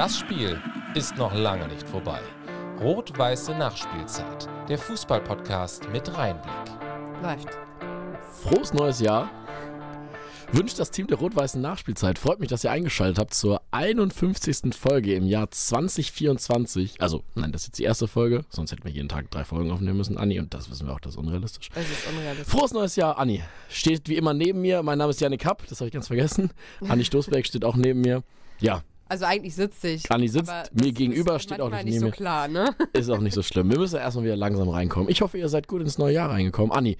Das Spiel ist noch lange nicht vorbei. Rot-Weiße Nachspielzeit. Der Fußballpodcast mit Reinblick. Läuft. Frohes neues Jahr. Wünscht das Team der Rot-Weißen Nachspielzeit. Freut mich, dass ihr eingeschaltet habt zur 51. Folge im Jahr 2024. Also, nein, das ist jetzt die erste Folge. Sonst hätten wir jeden Tag drei Folgen aufnehmen müssen, Anni. Und das wissen wir auch, das ist unrealistisch. Es ist unrealistisch. Frohes neues Jahr, Anni. Steht wie immer neben mir. Mein Name ist Janik Kapp, das habe ich ganz vergessen. Anni Stoßberg steht auch neben mir. Ja, Also eigentlich sitze ich. Anni sitzt mir gegenüber, ist steht auch nicht nicht neben so mir. klar, ne? Ist auch nicht so schlimm. Wir müssen erstmal wieder langsam reinkommen. Ich hoffe, ihr seid gut ins neue Jahr reingekommen. Anni,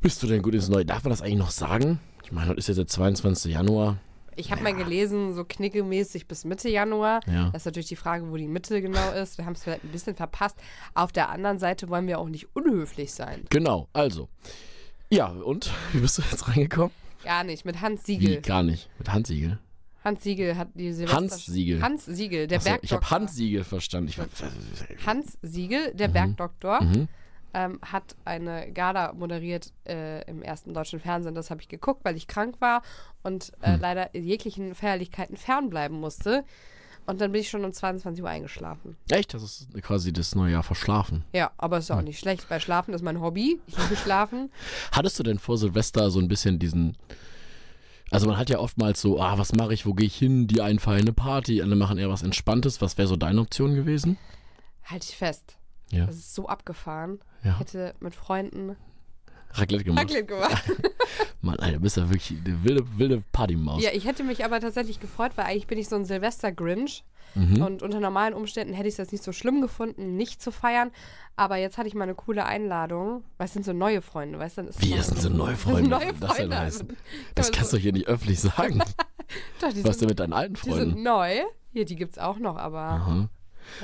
bist du denn gut ins neue Darf man das eigentlich noch sagen? Ich meine, heute ist jetzt der 22. Januar. Ich habe mal gelesen, so knickemäßig bis Mitte Januar. Ja. Das ist natürlich die Frage, wo die Mitte genau ist. Wir haben es vielleicht ein bisschen verpasst. Auf der anderen Seite wollen wir auch nicht unhöflich sein. Genau, also. Ja, und? Wie bist du jetzt reingekommen? Gar nicht. Mit Hans Wie? Siegel. Gar nicht. Mit Handsiegel. Hans Siegel hat die Silvester Hans Siegel. Hans Siegel, der ich Bergdoktor. habe Handsiegel verstanden. Ich Hans Siegel, der Bergdoktor, Mhm. ähm, hat eine Gala moderiert äh, im ersten deutschen Fernsehen. Das habe ich geguckt, weil ich krank war und äh, Hm. leider jeglichen Feierlichkeiten fernbleiben musste. Und dann bin ich schon um 22 Uhr eingeschlafen. Echt? Das ist quasi das neue Jahr verschlafen. Ja, aber ist auch nicht schlecht, weil Schlafen ist mein Hobby. Ich liebe Schlafen. Hattest du denn vor Silvester so ein bisschen diesen. Also man hat ja oftmals so, ah, was mache ich, wo gehe ich hin? Die einen feiern eine Party, alle machen eher was Entspanntes. Was wäre so deine Option gewesen? Halt ich fest. Ja. Das ist so abgefahren. Ja. Ich hätte mit Freunden Raclette gemacht. Raclette gemacht. Mann, Alter, du bist ja wirklich eine wilde, wilde Partymaus. Ja, ich hätte mich aber tatsächlich gefreut, weil eigentlich bin ich so ein Silvester-Grinch. Mhm. Und unter normalen Umständen hätte ich es jetzt nicht so schlimm gefunden, nicht zu feiern. Aber jetzt hatte ich mal eine coole Einladung. Weil es sind so neue Freunde, weißt du? dann ist Wie, es das sind so neue Freunde? neue Was das denn Freunde. heißen? Das kannst du hier nicht öffentlich sagen. Doch, die Was denn sind, mit deinen alten die sind Freunden? neu. Hier, die gibt's auch noch, aber Aha.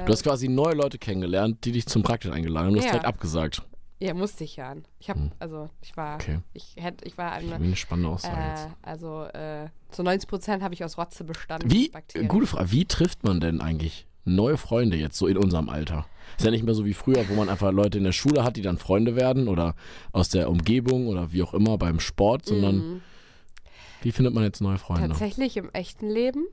Du hast quasi neue Leute kennengelernt, die dich zum Praktik eingeladen haben. Du hast Ja. direkt abgesagt. Ja, musste ich ja. Ich habe, also ich war, Hm. Okay. ich hätte, ich war eine, eine spannende Aussage äh, jetzt. also äh, zu 90 Prozent habe ich aus Rotze bestanden. Wie, Bakterien. gute Frage, wie trifft man denn eigentlich neue Freunde jetzt so in unserem Alter? Ist ja nicht mehr so wie früher, wo man einfach Leute in der Schule hat, die dann Freunde werden oder aus der Umgebung oder wie auch immer beim Sport, sondern Mhm. wie findet man jetzt neue Freunde? Tatsächlich im echten Leben.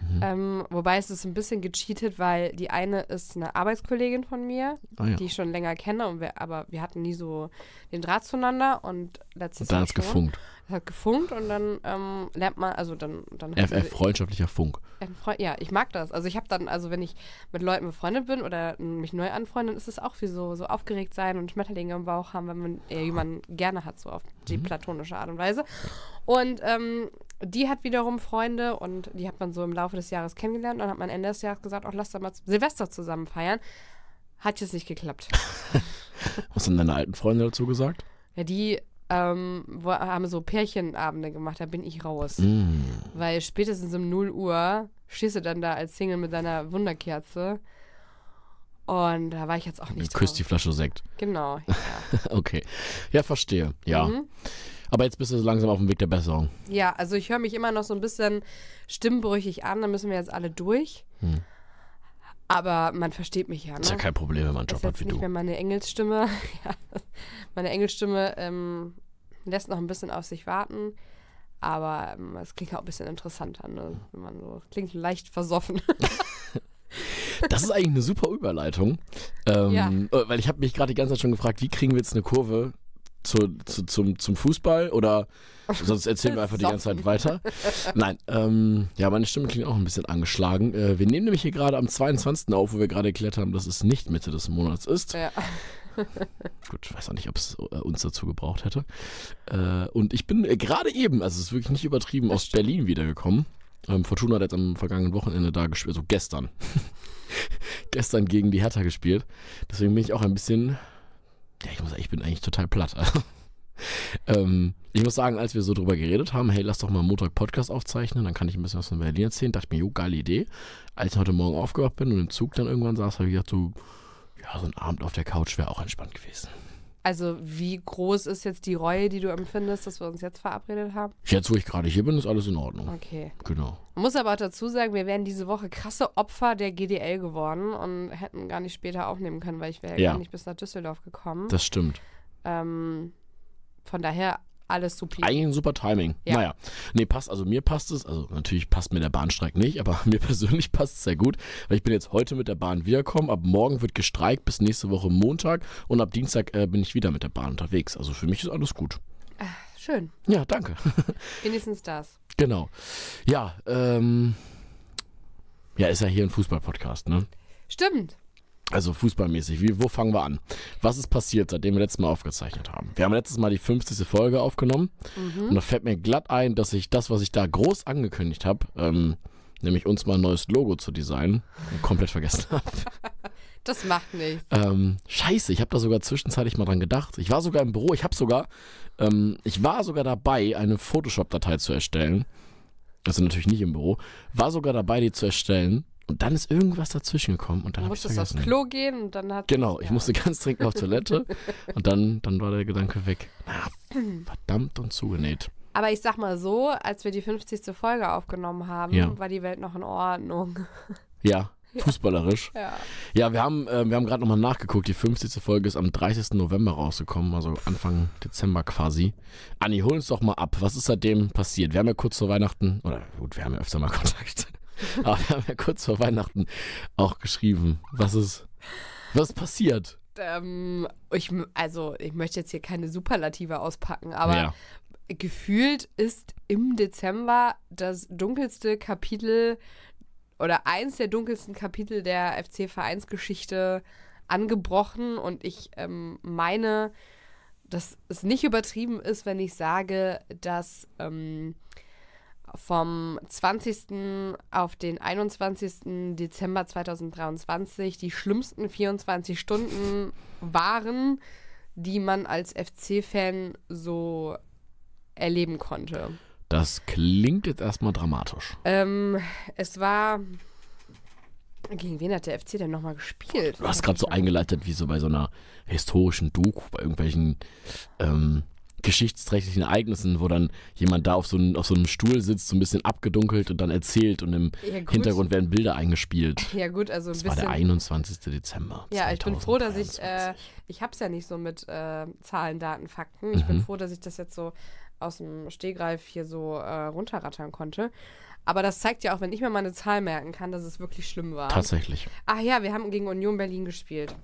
Mhm. Ähm, wobei es ist ein bisschen gecheatet, weil die eine ist eine Arbeitskollegin von mir, Ah ja. die ich schon länger kenne, und wir, aber wir hatten nie so den Draht zueinander und letztes Und dann Jahr hat's schon. gefunkt. Es hat gefunkt und dann ähm, lernt man, also dann, dann hat FF, freundschaftlicher Funk. ja, ich mag das. Also ich habe dann, also wenn ich mit Leuten befreundet bin oder mich neu anfreunde, dann ist es auch wie so, so aufgeregt sein und Schmetterlinge im Bauch haben, wenn man äh, jemanden gerne hat, so auf die platonische Art und Weise. Und ähm, die hat wiederum Freunde und die hat man so im Laufe des Jahres kennengelernt. Und dann hat man Ende des Jahres gesagt, auch lass doch mal Silvester zusammen feiern. Hat jetzt nicht geklappt. Was haben deine alten Freunde dazu gesagt? Ja, die ähm, wo, haben so Pärchenabende gemacht, da bin ich raus. Mm. Weil spätestens um 0 Uhr stehst du dann da als Single mit deiner Wunderkerze. Und da war ich jetzt auch nicht Küsst die. Flasche Sekt. Genau. Ja. Okay. Ja, verstehe. Ja. Mhm. Aber jetzt bist du so langsam auf dem Weg der Besserung. ja, also ich höre mich immer noch so ein bisschen stimmbrüchig an, da müssen wir jetzt alle durch. Hm. Aber man versteht mich ja, ne? Ist ja kein Problem, wenn man einen Job hat wie nicht du. mehr meine Engelsstimme. ja, meine Engelsstimme ähm, lässt noch ein bisschen auf sich warten. Aber ähm, es klingt auch ein bisschen interessanter, ne? Wenn man so klingt leicht versoffen. Das ist eigentlich eine super Überleitung. Ähm, Ja. äh, Weil ich habe mich gerade die ganze Zeit schon gefragt, wie kriegen wir jetzt eine Kurve zu, zu, zum, zum Fußball oder sonst erzählen wir einfach die ganze Zeit weiter. Nein, ähm, ja, meine Stimme klingt auch ein bisschen angeschlagen. Äh, wir nehmen nämlich hier gerade am 22. auf, wo wir gerade erklärt haben, dass es nicht Mitte des Monats ist. ja. Gut, ich weiß auch nicht, ob es äh, uns dazu gebraucht hätte. Äh, und ich bin äh, gerade eben, also es ist wirklich nicht übertrieben, aus Berlin wiedergekommen. Ähm, Fortuna hat jetzt am vergangenen Wochenende da gespielt, also gestern. gestern gegen die Hertha gespielt. Deswegen bin ich auch ein bisschen, ja, ich muss sagen, ich bin eigentlich total platt. ähm, ich muss sagen, als wir so drüber geredet haben, hey, lass doch mal Montag Podcast aufzeichnen, dann kann ich ein bisschen was von Berlin erzählen, dachte ich mir, jo, geile Idee. Als ich heute Morgen aufgewacht bin und im Zug dann irgendwann saß, habe ich gedacht, so, ja, so ein Abend auf der Couch wäre auch entspannt gewesen. Also, wie groß ist jetzt die Reue, die du empfindest, dass wir uns jetzt verabredet haben? Jetzt, wo ich gerade hier bin, ist alles in Ordnung. Okay. Genau. Man muss aber auch dazu sagen, wir wären diese Woche krasse Opfer der GDL geworden und hätten gar nicht später aufnehmen können, weil ich wäre Ja. gar nicht bis nach Düsseldorf gekommen. Das stimmt. Ähm, von daher alles supi. Eigentlich ein super Timing. Ja. Naja, nee, passt, also mir passt es, also natürlich passt mir der Bahnstreik nicht, aber mir persönlich passt es sehr gut, weil ich bin jetzt heute mit der Bahn wiedergekommen, ab morgen wird gestreikt bis nächste Woche Montag und ab Dienstag äh, bin ich wieder mit der Bahn unterwegs. Also für mich ist alles gut. Schön. Ja, danke. Wenigstens das. genau. Ja, ähm, ja, ist ja hier ein Fußball-Podcast, ne? Stimmt. Also fußballmäßig, wie, wo fangen wir an? Was ist passiert, seitdem wir letztes Mal aufgezeichnet haben? Wir haben letztes Mal die 50. Folge aufgenommen und da fällt mir glatt ein, dass ich das, was ich da groß angekündigt habe, ähm, nämlich uns mal ein neues Logo zu designen, komplett vergessen habe. Das macht nichts. ähm, scheiße, ich habe da sogar zwischenzeitlich mal dran gedacht. Ich war sogar im Büro, ich habe sogar, ähm, ich war sogar dabei, eine Photoshop-Datei zu erstellen. Also natürlich nicht im Büro. War sogar dabei, die zu erstellen. Und dann ist irgendwas dazwischen gekommen und dann Du habe ich musstest aufs vergessen. Klo gehen und dann hat Genau, ich ja. musste ganz dringend auf Toilette und dann, dann war der Gedanke weg. Na, verdammt und zugenäht. Aber ich sag mal so, als wir die 50. Folge aufgenommen haben, Ja. war die Welt noch in Ordnung. Ja, fußballerisch. Ja. Ja, wir haben, äh, wir haben gerade nochmal nachgeguckt. Die 50. Folge ist am 30. November rausgekommen, also Anfang Dezember quasi. Anni, hol uns doch mal ab. Was ist seitdem passiert? Wir haben ja kurz vor Weihnachten, oder gut, wir haben ja öfter mal Kontakt, aber wir haben ja kurz vor Weihnachten auch geschrieben. Was ist, was ist passiert? Ähm, ich, also, ich möchte jetzt hier keine Superlative auspacken, aber ja, gefühlt ist im Dezember das dunkelste Kapitel oder eins der dunkelsten Kapitel der FC-Vereinsgeschichte angebrochen und ich ähm, meine, dass es nicht übertrieben ist, wenn ich sage, dass ähm, vom 20. auf den 21. Dezember 2023 die schlimmsten 24 Stunden waren, die man als FC-Fan so erleben konnte. das klingt jetzt erstmal dramatisch. Ähm, es war. Gegen wen hat der FC denn nochmal gespielt? Du hast gerade so eingeleitet wie so bei so einer historischen Doku, bei irgendwelchen ähm, geschichtsträchtigen Ereignissen, wo dann jemand da auf so, einem- auf so einem Stuhl sitzt, so ein bisschen abgedunkelt und dann erzählt und im Ja. Hintergrund werden Bilder eingespielt. Ja, gut, also ein Das war bisschen. der 21. Dezember. Ja, ich bin froh, dass ich, äh, 2023. ich hab's ja nicht so mit äh, Zahlen, Daten, Fakten. Ich bin Mhm. froh, dass ich das jetzt so aus dem Stehgreif hier so äh, runterrattern konnte. Aber das zeigt ja auch, wenn ich mir mal eine Zahl merken kann, dass es wirklich schlimm war. Tatsächlich. Ach ja, wir haben gegen Union Berlin gespielt.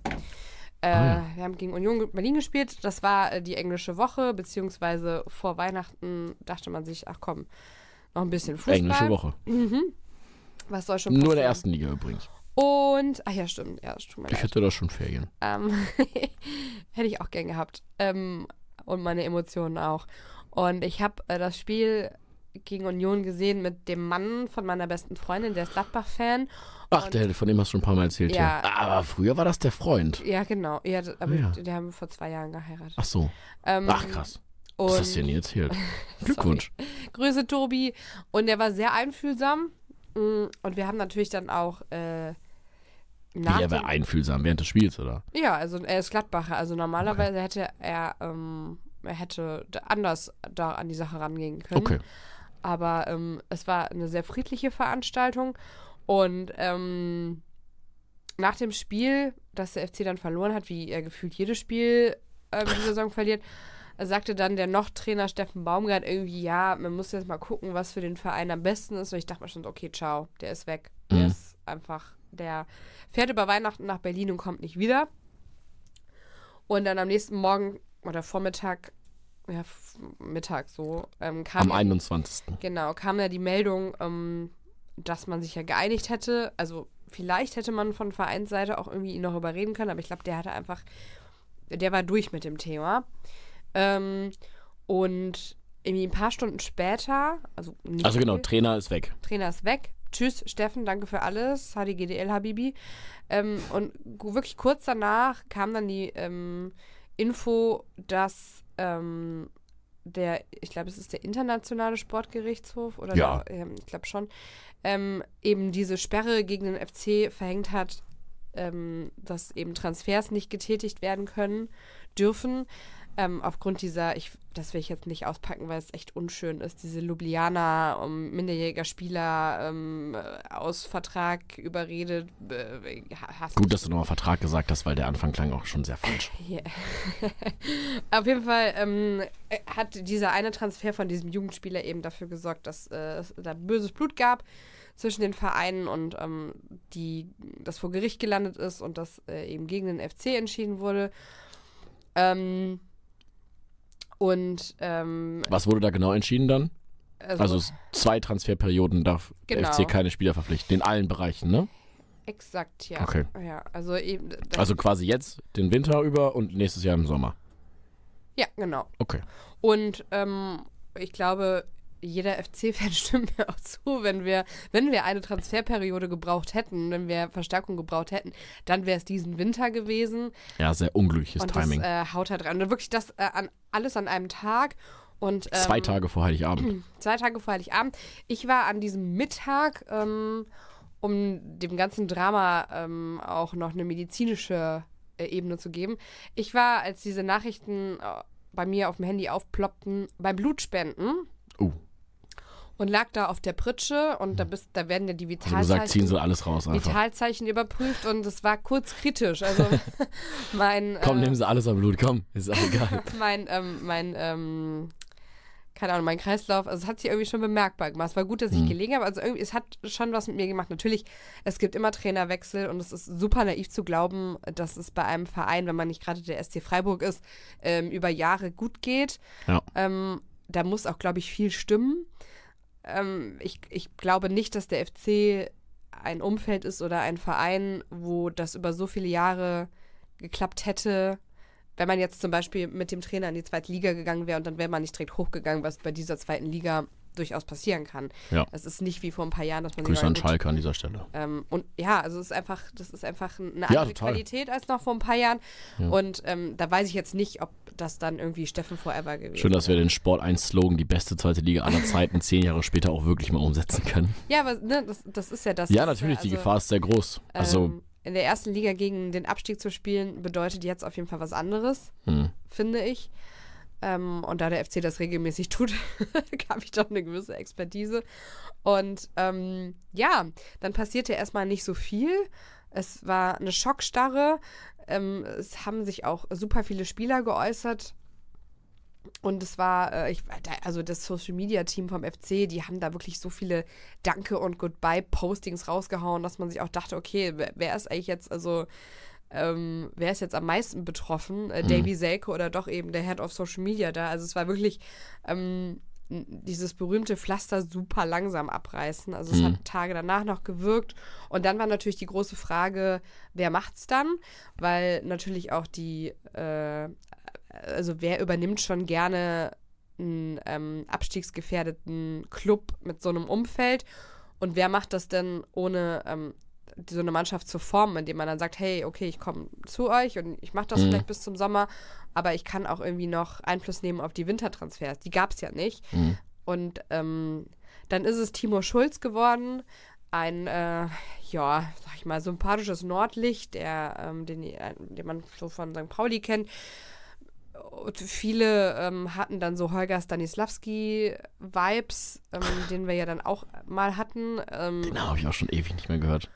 Äh, Ah ja. Wir haben gegen Union Berlin gespielt. Das war äh, die englische Woche, beziehungsweise vor Weihnachten dachte man sich, ach komm, noch ein bisschen Fußball. Englische Woche. Was soll schon Nur in passieren? der ersten Liga übrigens. Und, ach ja, stimmt, ja, Ich leid. hätte da schon Ferien. Ähm, hätte ich auch gern gehabt. Ähm, und meine Emotionen auch. Und ich habe äh, das Spiel gegen Union gesehen mit dem Mann von meiner besten Freundin, der ist Gladbach-Fan. Ach, der, von dem hast du schon ein paar Mal erzählt. Ja. Ja. Aber früher war das der Freund. Ja, genau. Ja, aber ja. die haben vor zwei Jahren geheiratet. Ach so. Ähm, Ach krass. Und Was hast du dir nie erzählt? Glückwunsch. Grüße, Tobi. Und er war sehr einfühlsam. Mm, Und wir haben natürlich dann auch äh, nach Wie, er war einfühlsam während des Spiels, oder? Ja, also er ist Gladbacher. Also normalerweise hätte er, ähm, er hätte anders da an die Sache rangehen können. Okay. Aber ähm, es war eine sehr friedliche Veranstaltung. Und ähm, nach dem Spiel, das der FC dann verloren hat, wie er gefühlt jedes Spiel ähm, die Saison verliert, sagte dann der noch Trainer Steffen Baumgart irgendwie, ja, man muss jetzt mal gucken, was für den Verein am besten ist. Und ich dachte mir schon, okay, ciao, der ist weg. Der Mhm. ist einfach, der fährt über Weihnachten nach Berlin und kommt nicht wieder. Und dann am nächsten Morgen oder Vormittag, ja, Mittag so, ähm, kam Am ja- 21. Genau, kam ja die Meldung, ähm, dass man sich ja geeinigt hätte. Also vielleicht hätte man von Vereinsseite auch irgendwie ihn noch überreden können, aber ich glaube, der hatte einfach, der war durch mit dem Thema. Ähm, und irgendwie ein paar Stunden später, also Also genau, viel, Trainer ist weg. Trainer ist weg. Tschüss, Steffen, danke für alles. HDGDL, Habibi. Ähm, und wirklich kurz danach kam dann die ähm, Info, dass ähm, der, ich glaube, es ist der internationale Sportgerichtshof oder Ja. der, ähm, ich glaube schon, ähm, eben diese Sperre gegen den FC verhängt hat, ähm, dass eben Transfers nicht getätigt werden können, dürfen. Ähm, aufgrund dieser, ich, das will ich jetzt nicht auspacken, weil es echt unschön ist, diese Ljubljana um minderjähriger Spieler ähm, aus Vertrag überredet. Äh, hast Gut, dass du nochmal Vertrag gesagt hast, weil der Anfang klang auch schon sehr falsch. Yeah. Auf jeden Fall ähm, hat dieser eine Transfer von diesem Jugendspieler eben dafür gesorgt, dass äh, es da böses Blut gab zwischen den Vereinen und ähm, die, das vor Gericht gelandet ist und das äh, eben gegen den FC entschieden wurde. Ähm, und ähm, Was wurde da genau entschieden dann? also, Also zwei Transferperioden darf der Genau. FC keine Spieler verpflichten, in allen Bereichen, ne? exakt, ja. Okay. Ja, also eben. das- Also quasi jetzt den Winter über und nächstes Jahr im Sommer. ja, genau. Okay. Und ähm, ich glaube, jeder FC-Fan stimmt mir auch zu, wenn wir, wenn wir eine Transferperiode gebraucht hätten, wenn wir Verstärkung gebraucht hätten, dann wäre es diesen Winter gewesen. Ja, sehr unglückliches und Timing. das äh, haut halt dran. Und wirklich das äh, an, alles an einem Tag. Und, ähm, Zwei Tage vor Heiligabend. Zwei Tage vor Heiligabend. Ich war an diesem Mittag, ähm, um dem ganzen Drama ähm, auch noch eine medizinische äh, Ebene zu geben. Ich war, als diese Nachrichten äh, bei mir auf dem Handy aufploppten, beim Blutspenden Uh, und lag da auf der Pritsche und da, bist, da werden ja die also gesagt, ziehen Vitalzeichen, sie alles raus einfach. Vitalzeichen überprüft und es war kurz kritisch. Also mein, Komm, äh, nehmen sie alles am Blut, komm, ist auch egal. mein, ähm, mein, ähm, keine Ahnung, mein Kreislauf, also es hat sich irgendwie schon bemerkbar gemacht. Es war gut, dass ich Mhm. gelegen habe. Also irgendwie, es hat schon was mit mir gemacht. Natürlich, es gibt immer Trainerwechsel und es ist super naiv zu glauben, dass es bei einem Verein, wenn man nicht gerade der SC Freiburg ist, ähm, über Jahre gut geht. Ja. Ähm, da muss auch, glaube ich, viel stimmen. Ähm, ich, ich glaube nicht, dass der FC ein Umfeld ist oder ein Verein, wo das über so viele Jahre geklappt hätte, wenn man jetzt zum Beispiel mit dem Trainer in die zweite Liga gegangen wäre und dann wäre man nicht direkt hochgegangen, was bei dieser zweiten Liga durchaus passieren kann. Ja. Es ist nicht wie vor ein paar Jahren, dass man Grüße an Schalke an dieser Stelle. ähm, und ja, also es ist einfach, das ist einfach eine Ja, andere total. Qualität als noch vor ein paar Jahren. Ja. Und ähm, da weiß ich jetzt nicht, ob das dann irgendwie Steffen Forever gewesen Schön, dass wir den Sport 1 Slogan, die beste zweite Liga aller Zeiten, zehn Jahre später auch wirklich mal umsetzen können. Ja, aber ne, das, das ist ja das. Ja, natürlich, die also, Gefahr ist sehr groß. Also, ähm, in der ersten Liga gegen den Abstieg zu spielen, bedeutet jetzt auf jeden Fall was anderes, hm. finde ich. Ähm, und da der FC das regelmäßig tut, habe ich doch eine gewisse Expertise. Und ähm, ja, dann passierte erstmal nicht so viel. Es war eine Schockstarre. Ähm, es haben sich auch super viele Spieler geäußert. Und es war, äh, ich, also das Social Media Team vom FC, die haben da wirklich so viele Danke- und Goodbye-Postings rausgehauen, dass man sich auch dachte, okay, wer, wer ist eigentlich jetzt, also, ähm, wer ist jetzt am meisten betroffen? Äh, Davy Selke oder doch eben der Head of Social Media da? Also es war wirklich ähm, dieses berühmte Pflaster super langsam abreißen. Also es Mhm. hat Tage danach noch gewirkt. Und dann war natürlich die große Frage, wer macht's dann? Weil natürlich auch die, äh, also wer übernimmt schon gerne einen ähm, abstiegsgefährdeten Club mit so einem Umfeld und wer macht das denn ohne ähm, so eine Mannschaft zu formen, indem man dann sagt, hey, okay, ich komme zu euch und ich mache das Mhm. vielleicht bis zum Sommer, aber ich kann auch irgendwie noch Einfluss nehmen auf die Wintertransfers. Die gab es ja nicht. Mhm. Und ähm, dann ist es Timo Schulz geworden, ein, äh, ja, sag ich mal, sympathisches Nordlicht, der, ähm, den, äh, den man so von St. Pauli kennt. Und viele ähm, hatten dann so Holger Stanislawski-Vibes, ähm, den wir ja dann auch mal hatten. Ähm, Den habe ich auch schon ewig nicht mehr gehört.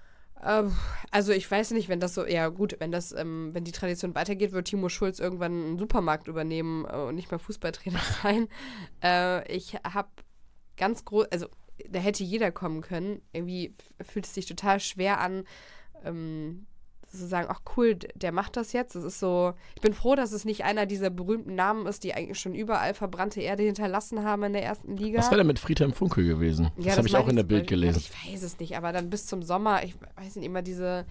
Ähm, also ich weiß nicht, wenn das so, ja gut, wenn das, ähm, wenn die Tradition weitergeht, wird Timo Schulz irgendwann einen Supermarkt übernehmen äh, und nicht mehr Fußballtrainer sein. Äh, ich habe ganz groß, also da hätte jeder kommen können. Irgendwie fühlt es sich total schwer an, ähm, zu sagen, ach cool, der macht das jetzt. Das ist so, ich bin froh, dass es nicht einer dieser berühmten Namen ist, die eigentlich schon überall verbrannte Erde hinterlassen haben in der ersten Liga. Was wäre denn mit Friedhelm Funkel gewesen? Ja, das habe ich auch in der Bild gelesen. Ich weiß es nicht, aber dann bis zum Sommer, ich weiß nicht, immer diese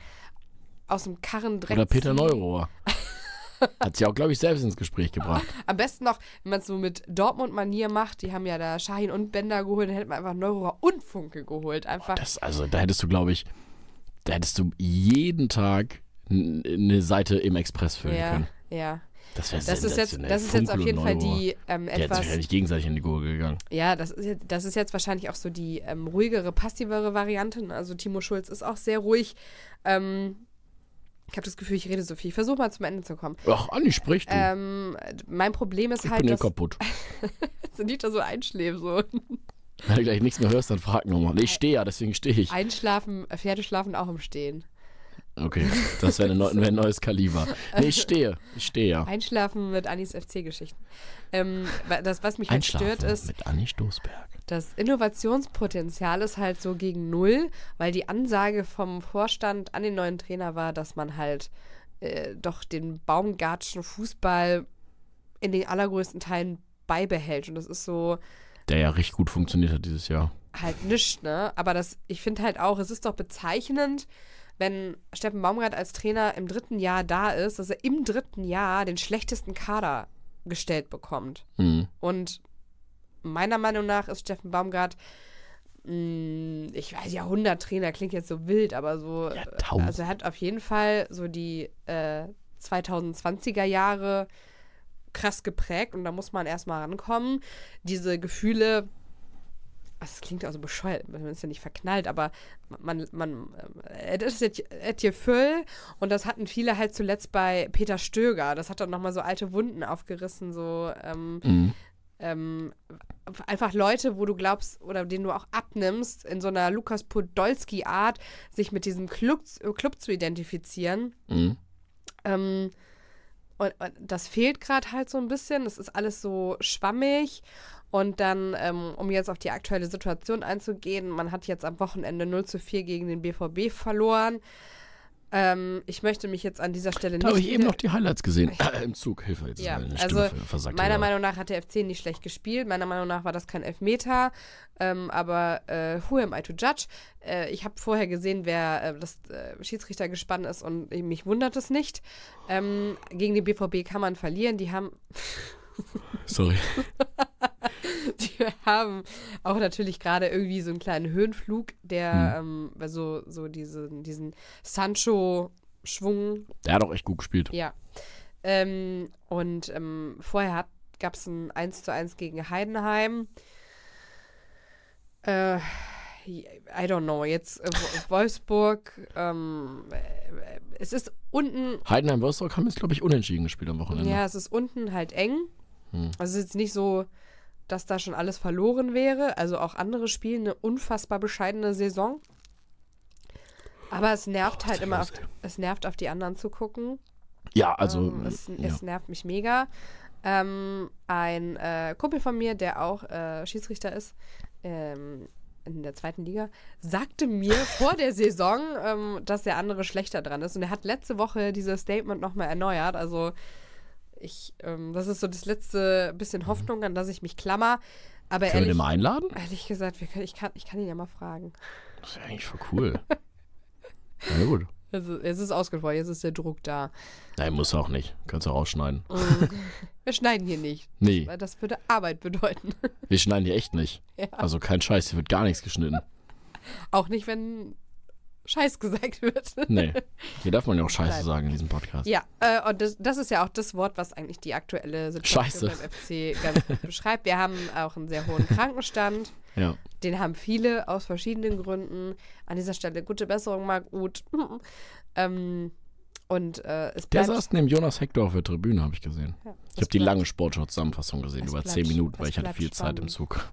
aus dem Karren direkt Oder Peter. Neurohr. Hat sie auch, glaube ich, selbst ins Gespräch gebracht. Am besten noch, wenn man es so mit Dortmund-Manier macht, die haben ja da Shahin und Bender geholt, dann hätte man einfach Neurohr und Funke geholt. Einfach. Das, also, da hättest du, glaube ich, da hättest du jeden Tag eine Seite im Express füllen ja, können. ja. Das wäre Das ist jetzt, das ist jetzt auf jeden Fall die ähm, Die etwas. sich ja nicht gegenseitig in die Gurgel gegangen. Ja, das ist, jetzt, das ist jetzt wahrscheinlich auch so die ähm, ruhigere, passivere Variante. Also Timo Schulz ist auch sehr ruhig. Ähm, Ich habe das Gefühl, ich rede so viel. Ich versuche mal zum Ende zu kommen. Ach, Anni, sprich du. Ähm, mein Problem ist ich halt, bin hier dass kaputt. dass nicht da so einschläft. So. Wenn du gleich nichts mehr hörst, dann frag nochmal. Nee, ich stehe ja, deswegen stehe ich. Einschlafen, Pferde schlafen auch im Stehen. Okay, das wäre neu, wär ein neues Kaliber. Nee, ich stehe. Ich stehe ja. Einschlafen mit Annis FC-Geschichten. Ähm, das, was mich halt stört, ist, mit Anni Stoßberg. das Innovationspotenzial ist halt so gegen null, weil die Ansage vom Vorstand an den neuen Trainer war, dass man halt äh, doch den Baumgartschen Fußball in den allergrößten Teilen beibehält. Und das ist so Der ja richtig gut funktioniert hat dieses Jahr. halt nichts, ne? Aber das, ich finde halt auch, es ist doch bezeichnend, wenn Steffen Baumgart als Trainer im dritten Jahr da ist, dass er im dritten Jahr den schlechtesten Kader gestellt bekommt. Mhm. Und meiner Meinung nach ist Steffen Baumgart, mh, ich weiß, Jahrhunderttrainer klingt jetzt so wild, aber so, Jahrtausend. also er hat auf jeden Fall so die äh, 2020er Jahre krass geprägt und da muss man erstmal rankommen. Diese Gefühle, das klingt also bescheuert, man ist ja nicht verknallt, aber man, man, äh, das ist Etje Füll und das hatten viele halt zuletzt bei Peter Stöger. Das hat dann nochmal so alte Wunden aufgerissen, so ähm, Mhm. ähm, einfach Leute, wo du glaubst oder denen du auch abnimmst, in so einer Lukas Podolski-Art, sich mit diesem Club, Club zu identifizieren. Mhm. Ähm, und, und das fehlt gerade halt so ein bisschen. Das ist alles so schwammig. Und dann, ähm, um jetzt auf die aktuelle Situation einzugehen, man hat jetzt am Wochenende 0 zu 4 gegen den BVB verloren. Ähm, ich möchte mich jetzt an dieser Stelle Da nicht. habe ich eben noch die Highlights gesehen. Äh, Im Zug, Hilfe, jetzt Ja, ist meine also Stimme versagt. Meiner Meinung nach hat der FC nicht schlecht gespielt. Meiner Meinung nach war das kein Elfmeter. Ähm, aber äh, who am I to judge? Äh, ich habe vorher gesehen, wer äh, das äh, Schiedsrichtergespann ist und mich wundert es nicht. Ähm, gegen den BVB kann man verlieren. Die haben, Sorry. die haben auch natürlich gerade irgendwie so einen kleinen Höhenflug, der ähm, so, so diesen, diesen Sancho-Schwung Der hat auch echt gut gespielt. Ja. Ähm, und ähm, vorher gab es ein 1 zu 1 gegen Heidenheim. Äh, I don't know. Jetzt äh, Wo- Wolfsburg. Ähm, äh, es ist unten, Heidenheim Wolfsburg haben jetzt, glaube ich, unentschieden gespielt am Wochenende. ja, es ist unten halt eng. Hm. Also es ist jetzt nicht so, dass da schon alles verloren wäre. Also auch andere spielen eine unfassbar bescheidene Saison. Aber es nervt Oh, halt immer, auf, es nervt auf die anderen zu gucken. Ja, also. Ähm, es, ja. es nervt mich mega. Ähm, ein äh, Kumpel von mir, der auch äh, Schiedsrichter ist, ähm, in der zweiten Liga, sagte mir vor der Saison, ähm, dass der andere schlechter dran ist. Und er hat letzte Woche dieses Statement nochmal erneuert. Also ich, ähm, das ist so das letzte bisschen Hoffnung, an das ich mich klammer. Aber Können wir ehrlich, den mal einladen? ehrlich gesagt, wir können, ich, kann, ich kann ihn ja mal fragen. Das ist ja eigentlich voll cool. Na gut. Also, jetzt ist ausgefallen, jetzt ist der Druck da. Nein, muss auch nicht. Kannst du rausschneiden. Wir schneiden hier nicht. Nee, Weil das würde Arbeit bedeuten. wir schneiden hier echt nicht. Ja. Also kein Scheiß, hier wird gar nichts geschnitten. Auch nicht, wenn Scheiß gesagt wird. Nee. Hier darf man ja auch Scheiße Nein. sagen in diesem Podcast. Ja, äh, und das, das ist ja auch das Wort, was eigentlich die aktuelle Situation Scheiße. beim FC ganz gut beschreibt. Wir haben auch einen sehr hohen Krankenstand. Ja. Den haben viele aus verschiedenen Gründen. An dieser Stelle gute Besserung, Marc Uth. ähm, und äh, es Der bleibt. saß neben Jonas Hector auf der Tribüne, habe ich gesehen. ja, Ich habe die lange Sportschau-Zusammenfassung gesehen, Es über bleibt- zehn Minuten, weil ich hatte viel Zeit im spannend. Zug.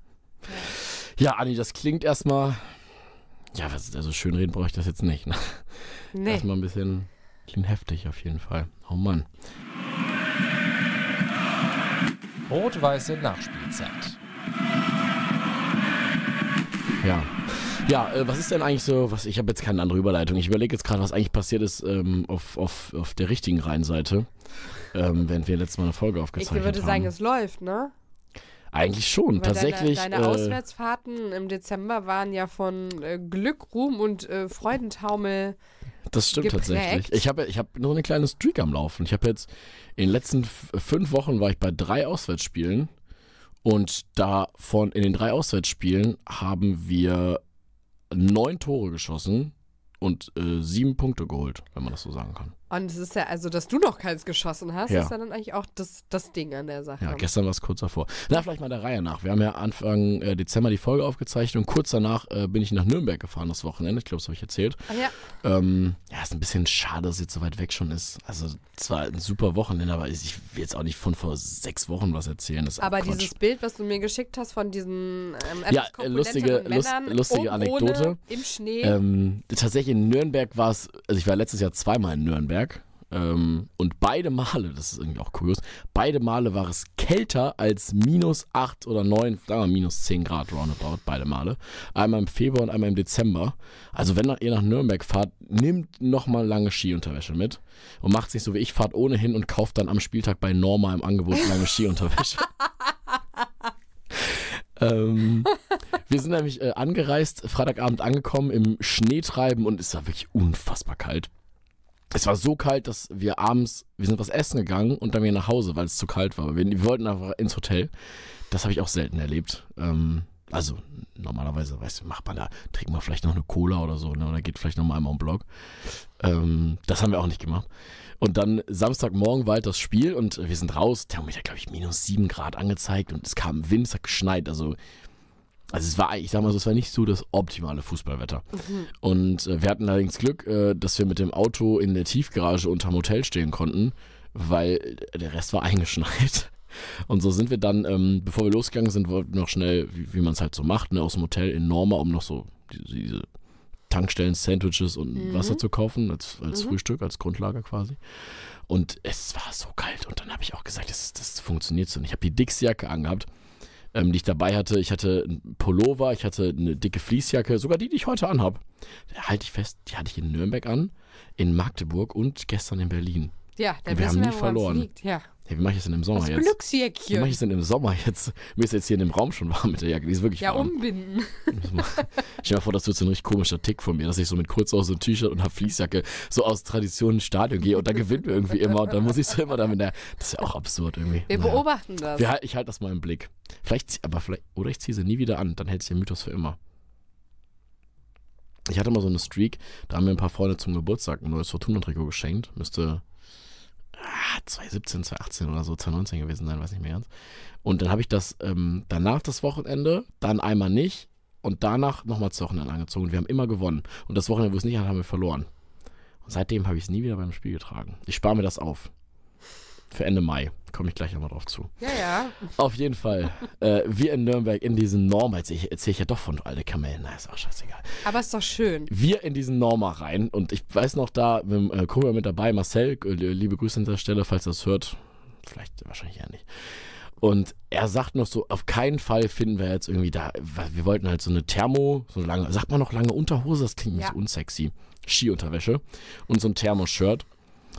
Ja, Anni, das klingt erstmal. Ja, was, also schön reden brauche ich das jetzt nicht. Ne? Nee. Erstmal ein bisschen klingt heftig auf jeden Fall. Oh Mann. Rot-weiße Nachspielzeit. Ja. Ja, äh, was ist denn eigentlich so, was ich habe jetzt keine andere Überleitung. Ich überlege jetzt gerade, was eigentlich passiert ist ähm, auf, auf, auf der richtigen Rheinseite, ähm, während wir letztes Mal eine Folge Ich aufgezeichnet würde haben. sagen, es läuft, ne? Eigentlich schon, Weil tatsächlich. Deine, deine äh, Auswärtsfahrten im Dezember waren ja von äh, Glück, Ruhm und äh, Freudentaumel. Das stimmt geprägt. tatsächlich. Ich habe ich hab nur eine kleine Streak am Laufen. Ich habe jetzt in den letzten fünf Wochen war ich bei drei Auswärtsspielen und davon in den drei Auswärtsspielen haben wir neun Tore geschossen und äh, sieben Punkte geholt, wenn man das so sagen kann. Und es ist ja, also, dass du noch keins geschossen hast, Ja. ist ja dann eigentlich auch das, das Ding an der Sache. Ja, gestern war es kurz davor. Na, vielleicht mal der Reihe nach. Wir haben ja Anfang äh, Dezember die Folge aufgezeichnet und kurz danach äh, bin ich nach Nürnberg gefahren das Wochenende. Ich glaube, das habe ich erzählt. Ah, ja. Ähm, ja, ist ein bisschen schade, dass es jetzt so weit weg schon ist. Also, es war ein super Wochenende, aber ich will jetzt auch nicht von vor sechs Wochen was erzählen. Aber Quatsch. dieses Bild, was du mir geschickt hast von diesen ähm, Ja, lustige- lust- Männern lustige Anekdote. Im Schnee. Ähm, tatsächlich in Nürnberg war es, also ich war letztes Jahr zweimal in Nürnberg ähm, und beide Male, das ist irgendwie auch kurios, beide Male war es kälter als minus 8 oder 9, sagen wir minus 10 Grad roundabout, beide Male. Einmal im Februar und einmal im Dezember. Also wenn ihr nach Nürnberg fahrt, nehmt nochmal lange Skiunterwäsche mit und macht nicht so wie ich, fahrt ohnehin und kauft dann am Spieltag bei Norma im Angebot lange Skiunterwäsche. ähm, wir sind nämlich äh, angereist, Freitagabend angekommen im Schneetreiben und es war wirklich unfassbar kalt. Es war so kalt, dass wir abends, wir sind was essen gegangen und dann wieder nach Hause, weil es zu kalt war. Wir, wir wollten einfach ins Hotel. Das habe ich auch selten erlebt. Ähm, also normalerweise, weißt du, macht man da, trinkt man vielleicht noch eine Cola oder so, ne? oder geht vielleicht noch mal einmal im Block. Ähm, das haben wir auch nicht gemacht. Und dann Samstagmorgen war halt das Spiel und wir sind raus. Thermometer, glaube ich, minus 7 Grad angezeigt und es kam Wind, es hat geschneit. Also, also es war, ich sag mal so, es war nicht so das optimale Fußballwetter. Und äh, wir hatten allerdings Glück, äh, dass wir mit dem Auto in der Tiefgarage unterm Hotel stehen konnten, weil äh, der Rest war eingeschneit. Und so sind wir dann, ähm, bevor wir losgegangen sind, wollten wir noch schnell, wie, wie man es halt so macht, ne, aus dem Hotel in Norma, um noch so diese, diese Tankstellen, Sandwiches und Wasser zu kaufen, als, als Frühstück, als Grundlage quasi. Und es war so kalt. Und dann habe ich auch gesagt, das, das funktioniert so nicht. Ich habe die dickste Jacke angehabt, ähm, die ich dabei hatte. Ich hatte einen Pullover, ich hatte eine dicke Fließjacke, sogar die, die ich heute anhabe. Halte ich fest, die hatte ich in Nürnberg an, in Magdeburg und gestern in Berlin. ja, dann wir haben wir, nie verloren. liegt. Ja. Hey, wie mache ich das denn im Sommer Das jetzt? Wie mache Glücksjäckchen. ich denn im Sommer jetzt? Mir ist jetzt hier in dem Raum schon warm mit der Jacke. Die ist wirklich Ja, warm. umbinden. Ich stell mir vor, das wird so ein richtig komischer Tick von mir, dass ich so mit Kurzhose und T-Shirt und hab Fließjacke so aus Tradition ins Stadion gehe und dann gewinnen wir irgendwie immer und dann muss ich so immer damit der. Das ist ja auch absurd irgendwie. Wir Naja. beobachten das. Wir, ich halte das mal im Blick. Vielleicht, aber vielleicht, oder ich ziehe sie nie wieder an, dann hält sich der Mythos für immer. Ich hatte mal so eine Streak, da haben mir ein paar Freunde zum Geburtstag ein neues Fortuna-Trikot geschenkt. Müsste 2017, 2018 oder so, 2019 gewesen sein, weiß nicht mehr ganz. Und dann habe ich das ähm, danach das Wochenende, dann einmal nicht und danach nochmal das Wochenende angezogen. Wir haben immer gewonnen. Und das Wochenende, wo es nicht hat, haben wir verloren. Und seitdem habe ich es nie wieder beim Spiel getragen. Ich spare mir das auf. Für Ende Mai. Komme ich gleich nochmal drauf zu. Ja, ja. Auf jeden Fall. äh, wir in Nürnberg in diesen Norma, jetzt erzähle erzähl ich ja doch von alte Kamellen, na ist auch scheißegal. Aber ist doch schön. Wir in diesen Norma rein und ich weiß noch da, mit äh, Kumpel mit dabei, Marcel, äh, liebe Grüße an dieser Stelle, falls das hört. Vielleicht wahrscheinlich eher nicht. Und er sagt noch so, auf keinen Fall finden wir jetzt irgendwie da, wir wollten halt so eine Thermo, so eine lange, sagt man noch lange Unterhose, das klingt nicht Ja. so unsexy, Skiunterwäsche und so ein Thermoshirt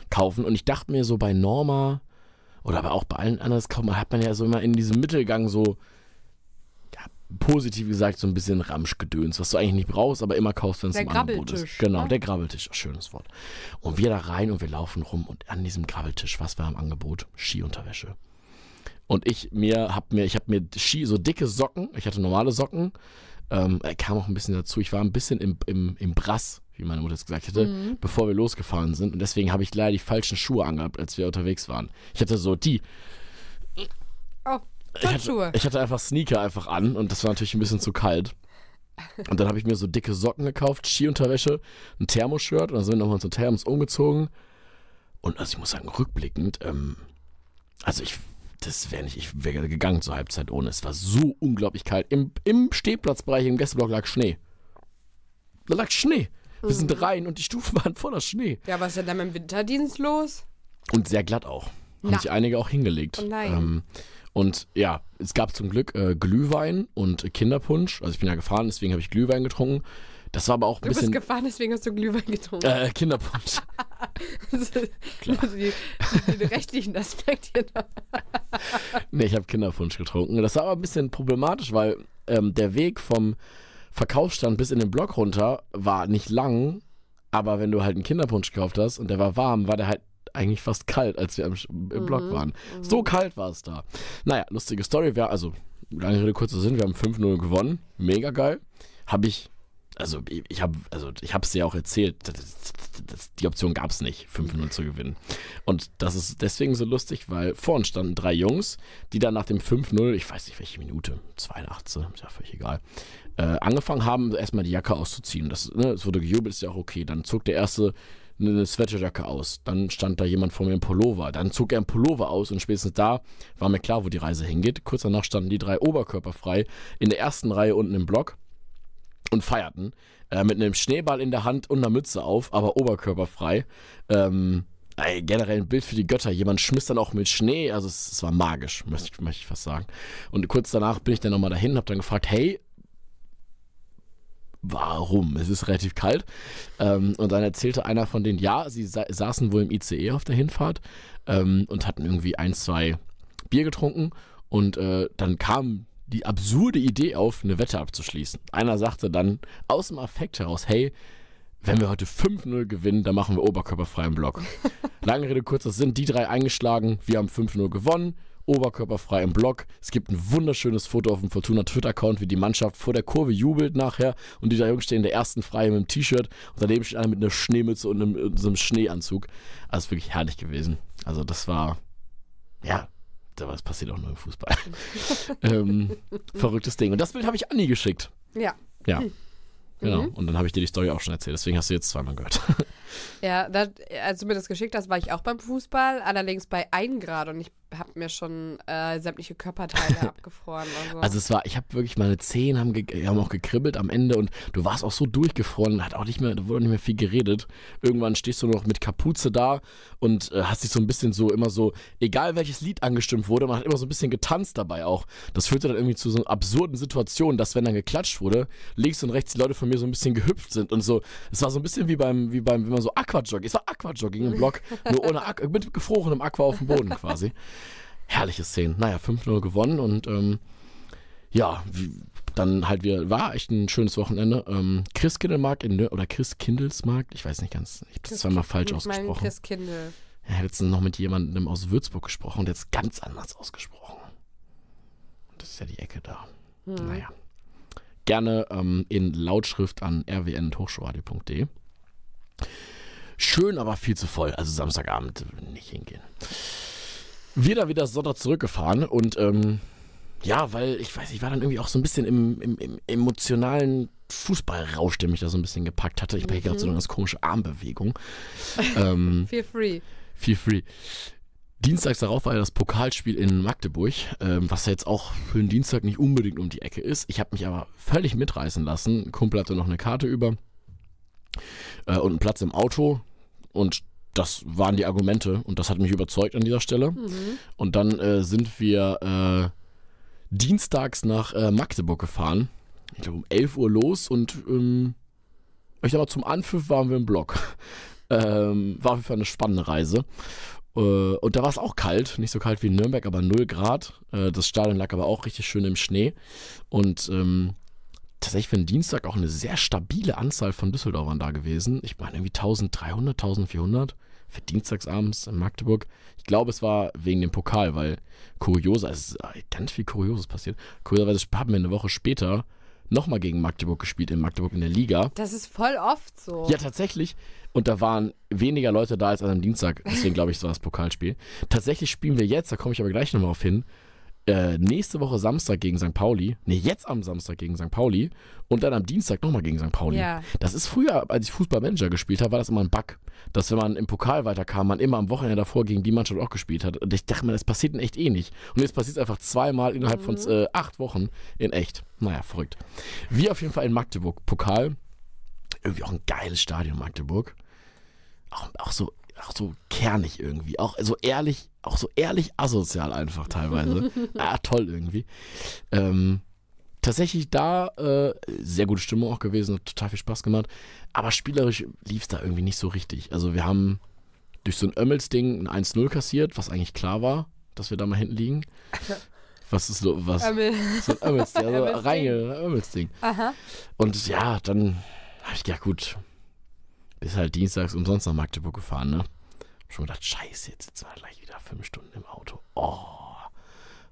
kaufen. Und ich dachte mir so bei Norma oder aber auch bei allen anderen, man, hat man ja so immer in diesem Mittelgang so, ja, positiv gesagt, so ein bisschen Ramschgedöns, was du eigentlich nicht brauchst, aber immer kaufst, wenn es im Angebot ist. Grabbeltisch, Genau, ne? der Grabbeltisch, schönes Wort. Und wir da rein und wir laufen rum und an diesem Grabbeltisch, was war im Angebot? Skiunterwäsche. Und ich mir hab mir, ich habe mir Ski, so dicke Socken, ich hatte normale Socken, ähm, äh, kam auch ein bisschen dazu, ich war ein bisschen im, im, im Brass, wie meine Mutter es gesagt hätte, Mhm. bevor wir losgefahren sind. Und deswegen habe ich leider die falschen Schuhe angehabt, als wir unterwegs waren. Ich hatte so die, Oh, ich hatte, ich hatte einfach Sneaker einfach an und das war natürlich ein bisschen zu kalt. Und dann habe ich mir so dicke Socken gekauft, Skiunterwäsche, ein Thermoshirt und dann sind wir nochmal haben uns umgezogen. Und also ich muss sagen, rückblickend, ähm, also ich, das wäre nicht, ich wäre gegangen zur Halbzeit ohne. Es war so unglaublich kalt. Im, im Stehplatzbereich im Gästeblock lag Schnee. Da lag Schnee. Wir sind rein und die Stufen waren voller Schnee. Ja, was ist denn da mit dem Winterdienst los? Und sehr glatt auch. Haben Na. sich einige auch hingelegt. Oh nein. Ähm, und ja, es gab zum Glück äh, Glühwein und Kinderpunsch. Also ich bin ja gefahren, deswegen habe ich Glühwein getrunken. Das war aber auch ein Du bist bisschen gefahren, deswegen hast du Glühwein getrunken. äh, Kinderpunsch. Also die, den rechtlichen Aspekt hier noch. nee, ich habe Kinderpunsch getrunken. Das war aber ein bisschen problematisch, weil ähm, der Weg vom Verkaufsstand bis in den Block runter war nicht lang. Aber wenn du halt einen Kinderpunsch gekauft hast und der war warm, war der halt eigentlich fast kalt, als wir im, im Block waren. So kalt war es da. Naja, lustige Story. Wir, also, lange Rede, kurzer Sinn, wir haben 5-0 gewonnen. Mega geil. Habe ich also ich habe also ich habe es dir auch erzählt, das, das, die Option gab es nicht, 5-0 zu gewinnen. Und das ist deswegen so lustig, weil vor uns standen drei Jungs, die dann nach dem 5-0, ich weiß nicht welche Minute, 82, ist ja völlig egal, äh, angefangen haben, erstmal die Jacke auszuziehen. Das, ne, es wurde gejubelt, ist ja auch okay. Dann zog der erste eine Sweaterjacke aus. Dann stand da jemand vor mir im Pullover. Dann zog er einen Pullover aus und spätestens da war mir klar, wo die Reise hingeht. Kurz danach standen die drei oberkörperfrei in der ersten Reihe unten im Block und feierten. Äh, mit einem Schneeball in der Hand und einer Mütze auf, aber oberkörperfrei. Ähm, ey, generell ein Bild für die Götter. Jemand schmiss dann auch mit Schnee. Also es, es war magisch, möchte ich, möchte ich fast sagen. Und kurz danach bin ich dann nochmal dahin und habe dann gefragt, hey, warum? Es ist relativ kalt. Ähm, und dann erzählte einer von denen, ja, sie sa saßen wohl im ICE auf der Hinfahrt ähm, und hatten irgendwie ein, zwei Bier getrunken. Und äh, dann kam die absurde Idee auf, eine Wette abzuschließen. Einer sagte dann aus dem Affekt heraus, hey, wenn wir heute 5-0 gewinnen, dann machen wir oberkörperfreien Block. Lange Rede, kurzer Sinn, die drei eingeschlagen, wir haben 5-0 gewonnen, oberkörperfrei im Block. Es gibt ein wunderschönes Foto auf dem Fortuna Twitter-Account, wie die Mannschaft vor der Kurve jubelt nachher und die drei Jungs stehen in der ersten Freie mit dem T-Shirt und daneben steht einer mit einer Schneemütze und einem, so einem Schneeanzug. Also wirklich herrlich gewesen. Also das war, ja, was passiert auch nur im Fußball. ähm, verrücktes Ding. Und das Bild habe ich Anni geschickt. Ja. Ja. Genau. Mhm. Und dann habe ich dir die Story auch schon erzählt. Deswegen hast du jetzt zweimal gehört. Ja, das, als du mir das geschickt hast, war ich auch beim Fußball, allerdings bei 1 Grad und ich habe mir schon äh, sämtliche Körperteile abgefroren. Also. also. es war, ich habe wirklich meine Zehen haben, haben auch gekribbelt am Ende und du warst auch so durchgefroren, hat auch nicht mehr, da wurde auch nicht mehr viel geredet. Irgendwann stehst du noch mit Kapuze da und äh, hast dich so ein bisschen so immer so, egal welches Lied angestimmt wurde, man hat immer so ein bisschen getanzt dabei auch. Das führte dann irgendwie zu so absurden Situationen, dass wenn dann geklatscht wurde, links und rechts die Leute von mir so ein bisschen gehüpft sind und so. Es war so ein bisschen wie beim, wie beim, wenn man so Aquajogging. Es war Aquajogging im Block, nur ohne Aqu mit gefrorenem Aqua auf dem Boden quasi. Herrliche Szenen. Naja, 5-0 gewonnen und ähm, ja, dann halt wir, war echt ein schönes Wochenende. Ähm, Chris Kindelmark in Nür oder Chris Kindelsmark, ich weiß nicht ganz, ich habe das zweimal falsch ausgesprochen. Chris Kindel. Er hat letztens noch mit jemandem aus Würzburg gesprochen und jetzt ganz anders ausgesprochen. Das ist ja die Ecke da. Hm. Naja. Gerne ähm, in Lautschrift an rwn.hochschulradio.de. Schön, aber viel zu voll. Also Samstagabend nicht hingehen. Wir da wieder Sonntag zurückgefahren und ähm, ja, weil ich weiß, ich war dann irgendwie auch so ein bisschen im, im, im emotionalen Fußballrausch, der mich da so ein bisschen gepackt hatte. Ich mhm. gerade so eine ganz komische Armbewegung. ähm, feel free. Feel free. Dienstags darauf war ja das Pokalspiel in Magdeburg, ähm, was ja jetzt auch für einen Dienstag nicht unbedingt um die Ecke ist. Ich habe mich aber völlig mitreißen lassen. Ein Kumpel hatte noch eine Karte über äh, und einen Platz im Auto. Und das waren die Argumente und das hat mich überzeugt an dieser Stelle. Mhm. Und dann äh, sind wir äh, dienstags nach äh, Magdeburg gefahren. Ich glaube um 11 Uhr los und ähm, ich sag mal, zum Anpfiff waren wir im Block. ähm, war auf jeden Fall eine spannende Reise. Äh, und da war es auch kalt, nicht so kalt wie in Nürnberg, aber 0 Grad. Äh, das Stadion lag aber auch richtig schön im Schnee. Und ähm, tatsächlich für den Dienstag auch eine sehr stabile Anzahl von Düsseldorfern da gewesen. Ich meine irgendwie 1300, 1400 für dienstagsabends in Magdeburg. Ich glaube, es war wegen dem Pokal, weil kurioser, es ist ganz viel Kurioses passiert. Kurioserweise haben wir eine Woche später nochmal gegen Magdeburg gespielt, in Magdeburg in der Liga. Das ist voll oft so. Ja, tatsächlich. Und da waren weniger Leute da als an einem Dienstag. Deswegen glaube ich, es war das Pokalspiel. Tatsächlich spielen wir jetzt, da komme ich aber gleich nochmal auf hin, äh, nächste Woche Samstag gegen St. Pauli. Ne, jetzt am Samstag gegen St. Pauli. Und dann am Dienstag nochmal gegen St. Pauli. Ja. Das ist früher, als ich Fußballmanager gespielt habe, war das immer ein Bug. Dass wenn man im Pokal weiterkam, man immer am Wochenende davor gegen die Mannschaft auch gespielt hat. Und ich dachte mir, das passiert in echt eh nicht. Und jetzt passiert es einfach zweimal innerhalb mhm. von äh, acht Wochen in echt. Naja, verrückt. Wir auf jeden Fall in Magdeburg. Pokal. Irgendwie auch ein geiles Stadion Magdeburg. Auch, auch so auch so kernig irgendwie. Auch so ehrlich, auch so ehrlich asozial einfach teilweise. ja, toll irgendwie. Ähm, tatsächlich da äh, sehr gute Stimmung auch gewesen, hat total viel Spaß gemacht. Aber spielerisch lief es da irgendwie nicht so richtig. Also wir haben durch so ein Ömmels-Ding ein 1-0 kassiert, was eigentlich klar war, dass wir da mal hinten liegen. Was ist so, was? Ömmel. So ein Ömmels-Ding, also Ömmels reinge Ömmels-Ding. Aha. Und ja, dann habe ich gedacht, gut, bis halt dienstags umsonst nach Magdeburg gefahren, ne? Schon gedacht, scheiße, jetzt sitzen wir gleich wieder fünf Stunden im Auto. Oh,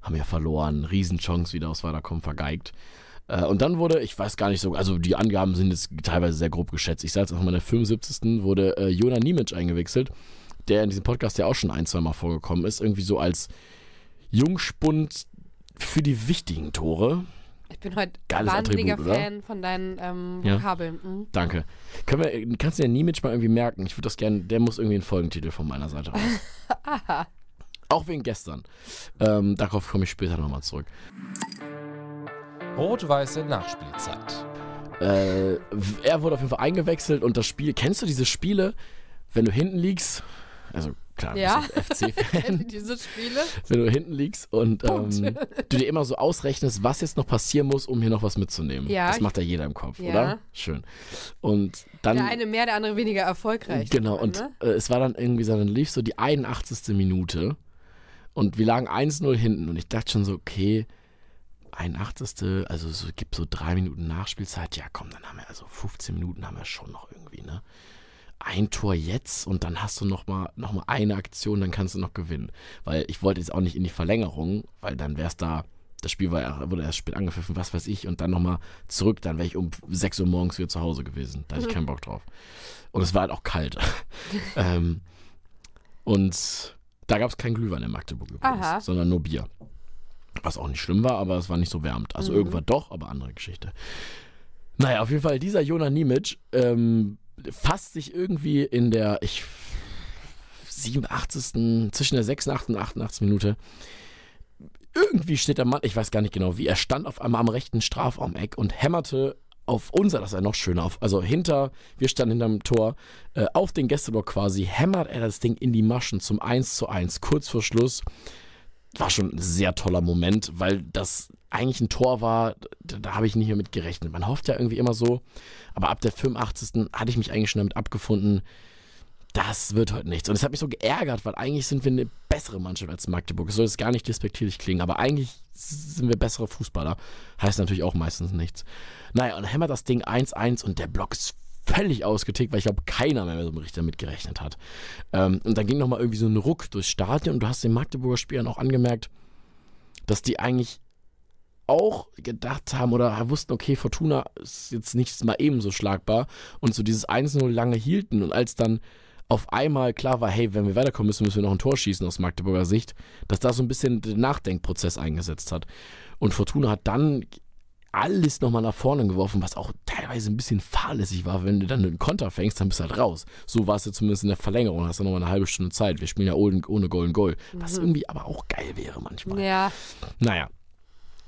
haben ja verloren. Riesenchance wieder aus Weiterkommen vergeigt. Äh, und dann wurde, ich weiß gar nicht so, also die Angaben sind jetzt teilweise sehr grob geschätzt. Ich sage jetzt auch mal, in der 75. wurde äh, Jona Niemic eingewechselt, der in diesem Podcast ja auch schon ein, zwei Mal vorgekommen ist. Irgendwie so als Jungspund für die wichtigen Tore. Ich bin heute Geiles wahnsinniger Attribut, oder? Fan von deinen ähm, Ja. Vokabeln. Mhm. Danke. Können wir, kannst du den Niemic mal irgendwie merken? Ich würde das gerne, der muss irgendwie einen Folgentitel von meiner Seite aus. Aha. Auch wegen gestern. Ähm, darauf komme ich später nochmal zurück. Rot-weiße Nachspielzeit. Äh, er wurde auf jeden Fall eingewechselt und das Spiel, kennst du diese Spiele, wenn du hinten liegst? Also klar, Ja. FC-Fan. Diese Spiele. wenn du hinten liegst und ähm, du dir immer so ausrechnest, was jetzt noch passieren muss, um hier noch was mitzunehmen. Ja, das macht ja jeder im Kopf, Ja. oder? Schön. Und dann. Der eine mehr, der andere weniger erfolgreich. Genau, und ne? äh, es war dann irgendwie so, dann lief so die 81. Minute und wir lagen 1-0 hinten und ich dachte schon so, okay, 81. Also es gibt so drei Minuten Nachspielzeit, ja komm, dann haben wir also 15 Minuten haben wir schon noch irgendwie, ne? Ein Tor jetzt und dann hast du noch mal, noch mal eine Aktion, dann kannst du noch gewinnen. Weil ich wollte jetzt auch nicht in die Verlängerung, weil dann wäre es da, das Spiel war, wurde erst spät angepfiffen, was weiß ich, und dann nochmal zurück, dann wäre ich um 6 Uhr morgens wieder zu Hause gewesen. Da hatte ich keinen Bock drauf. Und es war halt auch kalt. ähm, und da gab es kein Glühwein in Magdeburg übrigens, Aha. sondern nur Bier. Was auch nicht schlimm war, aber es war nicht so wärmend. Also Mhm. irgendwann doch, aber andere Geschichte. Naja, auf jeden Fall, dieser Jona Niemic ähm, fasst sich irgendwie in der ich, 87. zwischen der 86. und 88. Minute. Irgendwie steht der Mann, ich weiß gar nicht genau wie, er stand auf einmal am rechten Strafraumeck und hämmerte auf unser, das ist ja noch schöner, auf, also hinter, wir standen hinterm Tor, äh, auf den Gästeblock quasi, hämmert er das Ding in die Maschen zum 1 zu 1, kurz vor Schluss. War schon ein sehr toller Moment, weil das eigentlich ein Tor war, da, da habe ich nicht mehr mit gerechnet. Man hofft ja irgendwie immer so, aber ab der 85. hatte ich mich eigentlich schon damit abgefunden, das wird heute nichts. Und es hat mich so geärgert, weil eigentlich sind wir eine bessere Mannschaft als Magdeburg. Es soll jetzt gar nicht despektierlich klingen, aber eigentlich sind wir bessere Fußballer. Heißt natürlich auch meistens nichts. Naja, und dann hämmert das Ding 1-1 und der Block ist völlig ausgetickt, weil ich glaube, keiner mehr so richtig damit gerechnet hat. Ähm, und dann ging nochmal irgendwie so ein Ruck durchs Stadion und du hast den Magdeburger Spielern auch angemerkt, dass die eigentlich auch gedacht haben oder wussten, okay, Fortuna ist jetzt nicht mal ebenso schlagbar und so dieses 1-0 lange hielten und als dann auf einmal klar war, hey, wenn wir weiterkommen müssen, müssen wir noch ein Tor schießen aus Magdeburger Sicht, dass da so ein bisschen der Nachdenkprozess eingesetzt hat. Und Fortuna hat dann alles nochmal nach vorne geworfen, was auch teilweise ein bisschen fahrlässig war. Wenn du dann einen Konter fängst, dann bist du halt raus. So war es ja zumindest in der Verlängerung. Hast du nochmal eine halbe Stunde Zeit. Wir spielen ja ohne, ohne Golden Goal. Was irgendwie aber auch geil wäre manchmal. Ja, Naja,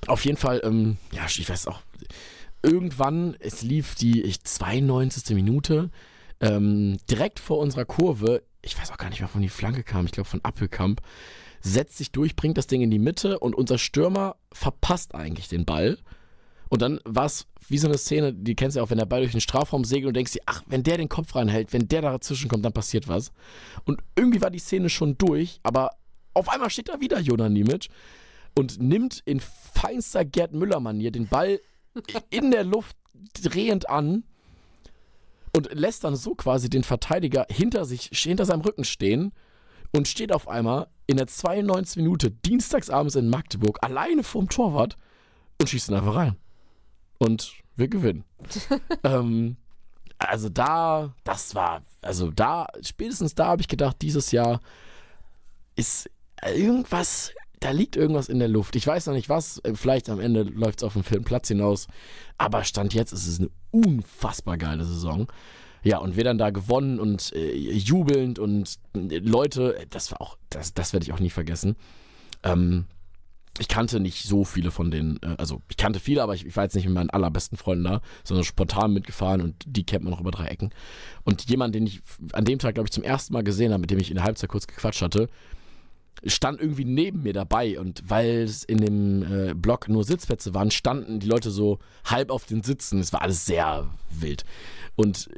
auf jeden Fall, ähm, ja, ich weiß auch, irgendwann, es lief die ich, 92. Minute, ähm, direkt vor unserer Kurve, ich weiß auch gar nicht mehr, von die Flanke kam, ich glaube von Appelkamp, setzt sich durch, bringt das Ding in die Mitte und unser Stürmer verpasst eigentlich den Ball. Und dann war es wie so eine Szene, die kennst du ja auch, wenn der Ball durch den Strafraum segelt und denkst dir, ach, wenn der den Kopf reinhält, wenn der dazwischen kommt, dann passiert was. Und irgendwie war die Szene schon durch, aber auf einmal steht da wieder Jonas Niemic und nimmt in feinster Gerd Müller-Manier den Ball in der Luft drehend an und lässt dann so quasi den Verteidiger hinter sich, hinter seinem Rücken stehen und steht auf einmal in der 92. Minute dienstagsabends in Magdeburg alleine vorm Torwart und schießt ihn einfach rein. Und wir gewinnen. ähm, also da, das war, also da, spätestens da habe ich gedacht, dieses Jahr ist irgendwas, da liegt irgendwas in der Luft. Ich weiß noch nicht was, äh, vielleicht am Ende läuft es auf den vierten Platz hinaus, aber Stand jetzt ist es eine unfassbar geile Saison. Ja, und wir dann da gewonnen und äh, jubelnd und äh, Leute, das war auch, das, das werde ich auch nie vergessen. Ähm, ich kannte nicht so viele von denen, äh, also ich kannte viele, aber ich, ich war jetzt nicht mit meinen allerbesten Freunden da, sondern spontan mitgefahren und die kennt man noch über drei Ecken. Und jemand, den ich an dem Tag, glaube ich, zum ersten Mal gesehen habe, mit dem ich in der Halbzeit kurz gequatscht hatte, stand irgendwie neben mir dabei und weil es in dem äh, Block nur Sitzplätze waren, standen die Leute so halb auf den Sitzen. Es war alles sehr wild. Und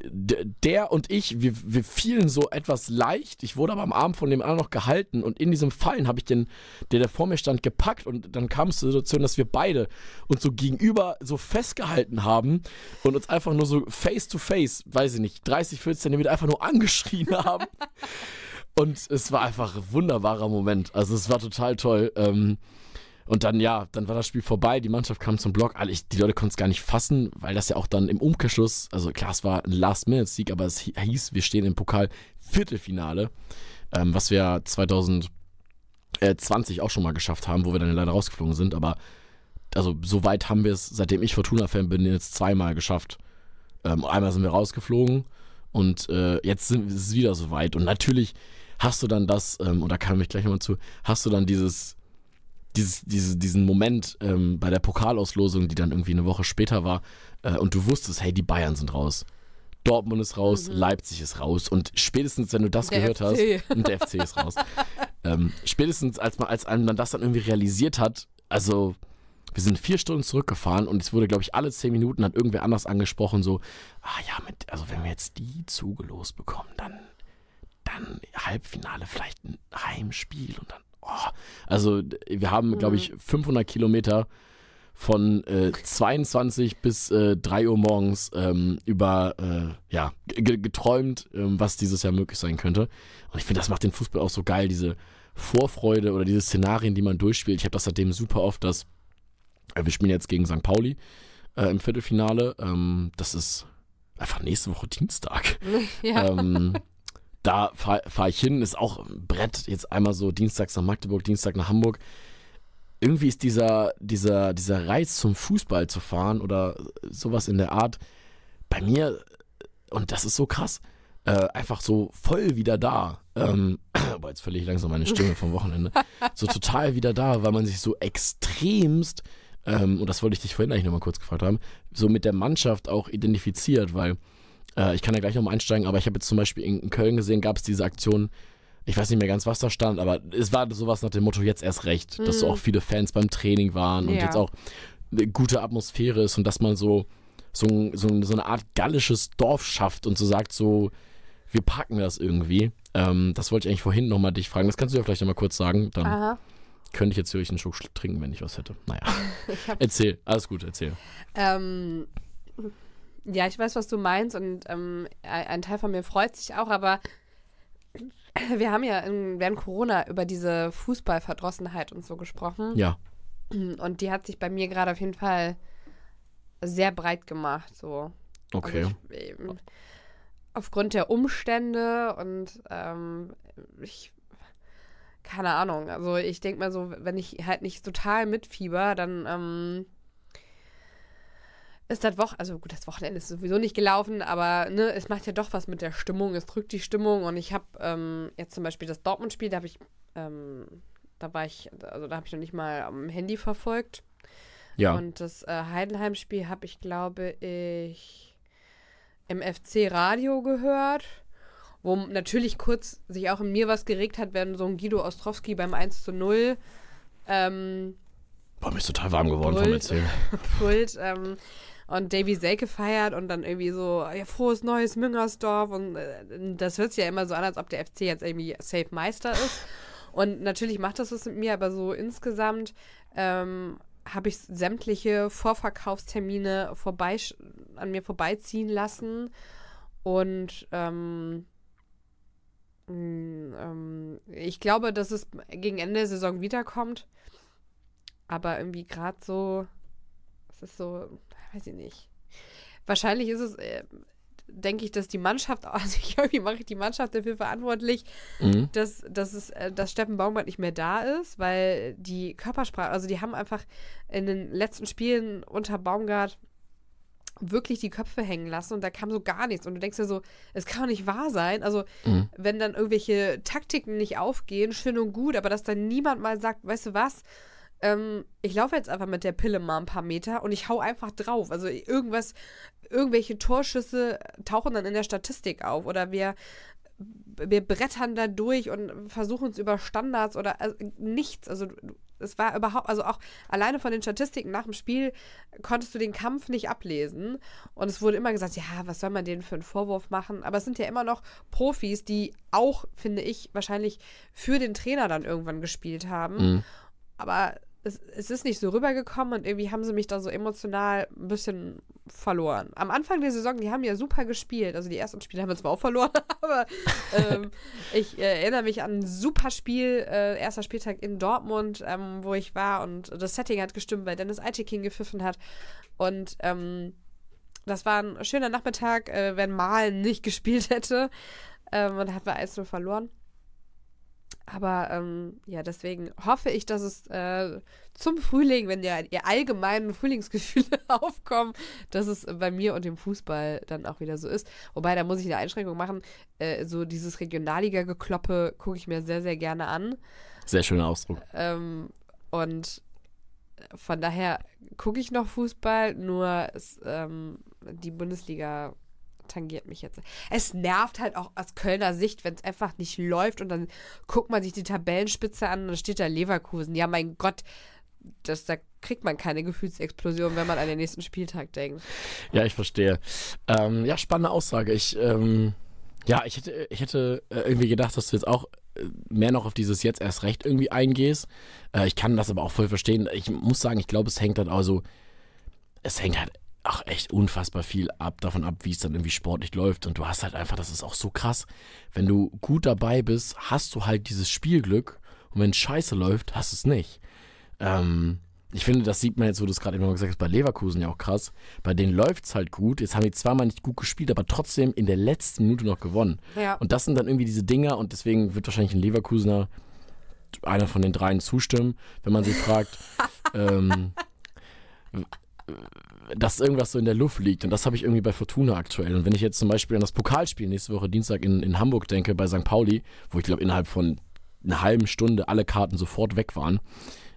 der und ich, wir, wir fielen so etwas leicht. Ich wurde aber am Arm von dem anderen noch gehalten und in diesem Fallen habe ich den, der, der vor mir stand, gepackt und dann kam es zur Situation, dass wir beide uns so gegenüber so festgehalten haben und uns einfach nur so face to face, weiß ich nicht, 30, 40 Zentimeter einfach nur angeschrien haben. Und es war einfach ein wunderbarer Moment. Also es war total toll. Ähm, Und dann, ja, dann war das Spiel vorbei, die Mannschaft kam zum Block, alle, ich, die Leute konnten es gar nicht fassen, weil das ja auch dann im Umkehrschluss, also klar, es war ein Last-Minute-Sieg, aber es hieß, wir stehen im Pokal Viertelfinale, ähm, was wir 2020 auch schon mal geschafft haben, wo wir dann leider rausgeflogen sind, aber also so weit haben wir es, seitdem ich Fortuna-Fan bin, jetzt zweimal geschafft. Ähm, einmal sind wir rausgeflogen und äh, jetzt sind, ist es wieder so weit. Und natürlich hast du dann das, ähm, und da kam ich gleich nochmal zu, hast du dann dieses, dieses, diese, diesen Moment ähm, bei der Pokalauslosung, die dann irgendwie eine Woche später war, äh, und du wusstest, hey, die Bayern sind raus. Dortmund ist raus, mhm. Leipzig ist raus. Und spätestens, wenn du das der gehört FC. hast, und der FC ist raus. ähm, spätestens, als man, als man das dann irgendwie realisiert hat, also wir sind vier Stunden zurückgefahren und es wurde, glaube ich, alle zehn Minuten hat irgendwer anders angesprochen, so, ah ja, mit, also wenn wir jetzt die zugelost bekommen, dann, dann Halbfinale, vielleicht ein Heimspiel und dann, oh. Also wir haben, mhm. glaube ich, 500 Kilometer von äh, 22 bis äh, 3 Uhr morgens ähm, über, äh, ja, geträumt, ähm, was dieses Jahr möglich sein könnte. Und ich finde, das macht den Fußball auch so geil, diese Vorfreude oder diese Szenarien, die man durchspielt. Ich habe das seitdem super oft, dass äh, wir spielen jetzt gegen St. Pauli äh, im Viertelfinale. Ähm, das ist einfach nächste Woche Dienstag. Ja. Ähm, da fahre fahr ich hin, ist auch ein Brett, jetzt einmal so Dienstags nach Magdeburg, Dienstag nach Hamburg. Irgendwie ist dieser, dieser, dieser Reiz zum Fußball zu fahren oder sowas in der Art bei mir, und das ist so krass, äh, einfach so voll wieder da. Ähm, aber jetzt verliere ich langsam meine Stimme vom Wochenende. So total wieder da, weil man sich so extremst ähm, und das wollte ich dich vorhin eigentlich nochmal kurz gefragt haben, so mit der Mannschaft auch identifiziert, weil äh, ich kann da gleich nochmal einsteigen, aber ich habe jetzt zum Beispiel in Köln gesehen, gab es diese Aktion, ich weiß nicht mehr ganz, was da stand, aber es war sowas nach dem Motto, jetzt erst recht, mhm. dass so auch viele Fans beim Training waren und ja. jetzt auch eine gute Atmosphäre ist und dass man so, so, so, so eine Art gallisches Dorf schafft und so sagt, so, wir packen das irgendwie. Ähm, das wollte ich eigentlich vorhin nochmal dich fragen. Das kannst du ja vielleicht nochmal kurz sagen. Dann Aha. Könnte ich jetzt wirklich einen Schluck trinken, wenn ich was hätte. Naja. erzähl, alles gut, erzähl. Ähm, ja, ich weiß, was du meinst und ähm, ein Teil von mir freut sich auch, aber wir haben ja in, während Corona über diese Fußballverdrossenheit und so gesprochen. Ja. Und die hat sich bei mir gerade auf jeden Fall sehr breit gemacht. So. Okay. Also ich, aufgrund der Umstände und ähm, ich keine Ahnung. Also ich denke mal so, wenn ich halt nicht total mitfieber, dann ähm, ist das Woche, also gut, das Wochenende ist sowieso nicht gelaufen, aber ne, es macht ja doch was mit der Stimmung, es drückt die Stimmung und ich habe ähm, jetzt zum Beispiel das Dortmund-Spiel, da habe ich, ähm, da war ich, also da habe ich noch nicht mal am Handy verfolgt. Ja. Und das äh, Heidenheim-Spiel habe ich, glaube ich, im FC-Radio gehört wo natürlich kurz sich auch in mir was geregt hat, wenn so ein Guido Ostrowski beim 1 zu 0 ähm, Boah, mir ist total warm geworden Pult, vom Erzählen. Pult, ähm, und Davy Selke feiert und dann irgendwie so, ja, frohes neues Müngersdorf und äh, das hört sich ja immer so an, als ob der FC jetzt irgendwie Safe Meister ist. Und natürlich macht das was mit mir, aber so insgesamt ähm, habe ich sämtliche Vorverkaufstermine vorbei, an mir vorbeiziehen lassen und ähm, hm, ähm, ich glaube, dass es gegen Ende der Saison wiederkommt. Aber irgendwie gerade so, es ist so, weiß ich nicht. Wahrscheinlich ist es, äh, denke ich, dass die Mannschaft, also ich, irgendwie mache ich die Mannschaft dafür verantwortlich, mhm. dass, dass, es, äh, dass Steffen Baumgart nicht mehr da ist, weil die Körpersprache, also die haben einfach in den letzten Spielen unter Baumgart wirklich die Köpfe hängen lassen und da kam so gar nichts. Und du denkst dir so, es kann doch nicht wahr sein. Also, mhm. wenn dann irgendwelche Taktiken nicht aufgehen, schön und gut, aber dass dann niemand mal sagt, weißt du was, ähm, ich laufe jetzt einfach mit der Pille mal ein paar Meter und ich hau einfach drauf. Also irgendwas, irgendwelche Torschüsse tauchen dann in der Statistik auf oder wir wir brettern da durch und versuchen es über Standards oder also nichts. Also es war überhaupt, also auch alleine von den Statistiken nach dem Spiel konntest du den Kampf nicht ablesen. Und es wurde immer gesagt, ja, was soll man denen für einen Vorwurf machen? Aber es sind ja immer noch Profis, die auch, finde ich, wahrscheinlich für den Trainer dann irgendwann gespielt haben. Mhm. Aber es, es ist nicht so rübergekommen und irgendwie haben sie mich da so emotional ein bisschen verloren. Am Anfang der Saison, die haben ja super gespielt. Also die ersten Spiele haben wir zwar auch verloren, aber ähm, ich äh, erinnere mich an ein super Spiel, äh, erster Spieltag in Dortmund, ähm, wo ich war und das Setting hat gestimmt, weil Dennis Eitekin gepfiffen hat. Und ähm, das war ein schöner Nachmittag, äh, wenn Malen nicht gespielt hätte. Ähm, und hat wir 1 verloren. Aber ähm, ja, deswegen hoffe ich, dass es äh, zum Frühling, wenn ja ihr allgemeinen Frühlingsgefühle aufkommen, dass es bei mir und dem Fußball dann auch wieder so ist. Wobei, da muss ich eine Einschränkung machen. Äh, so dieses Regionalliga-Gekloppe gucke ich mir sehr, sehr gerne an. Sehr schöner Ausdruck. Ähm, und von daher gucke ich noch Fußball, nur ähm, die Bundesliga tangiert mich jetzt. Es nervt halt auch aus Kölner Sicht, wenn es einfach nicht läuft und dann guckt man sich die Tabellenspitze an und dann steht da Leverkusen. Ja, mein Gott, das, da kriegt man keine Gefühlsexplosion, wenn man an den nächsten Spieltag denkt. Ja, ich verstehe. Ähm, ja, spannende Aussage. Ich, ähm, ja, ich hätte, ich hätte äh, irgendwie gedacht, dass du jetzt auch äh, mehr noch auf dieses jetzt erst recht irgendwie eingehst. Äh, ich kann das aber auch voll verstehen. Ich muss sagen, ich glaube, es hängt halt also, es hängt halt ach, echt unfassbar viel ab, davon ab, wie es dann irgendwie sportlich läuft. Und du hast halt einfach, das ist auch so krass, wenn du gut dabei bist, hast du halt dieses Spielglück und wenn Scheiße läuft, hast du es nicht. Ähm, ich finde, das sieht man jetzt, wo du es gerade immer gesagt hast, bei Leverkusen ja auch krass. Bei denen läuft es halt gut. Jetzt haben die zweimal nicht gut gespielt, aber trotzdem in der letzten Minute noch gewonnen. Ja. Und das sind dann irgendwie diese Dinger und deswegen wird wahrscheinlich ein Leverkusener einer von den dreien zustimmen, wenn man sie fragt. ähm, dass irgendwas so in der Luft liegt. Und das habe ich irgendwie bei Fortuna aktuell. Und wenn ich jetzt zum Beispiel an das Pokalspiel nächste Woche Dienstag in, in Hamburg denke, bei St. Pauli, wo ich glaube innerhalb von einer halben Stunde alle Karten sofort weg waren,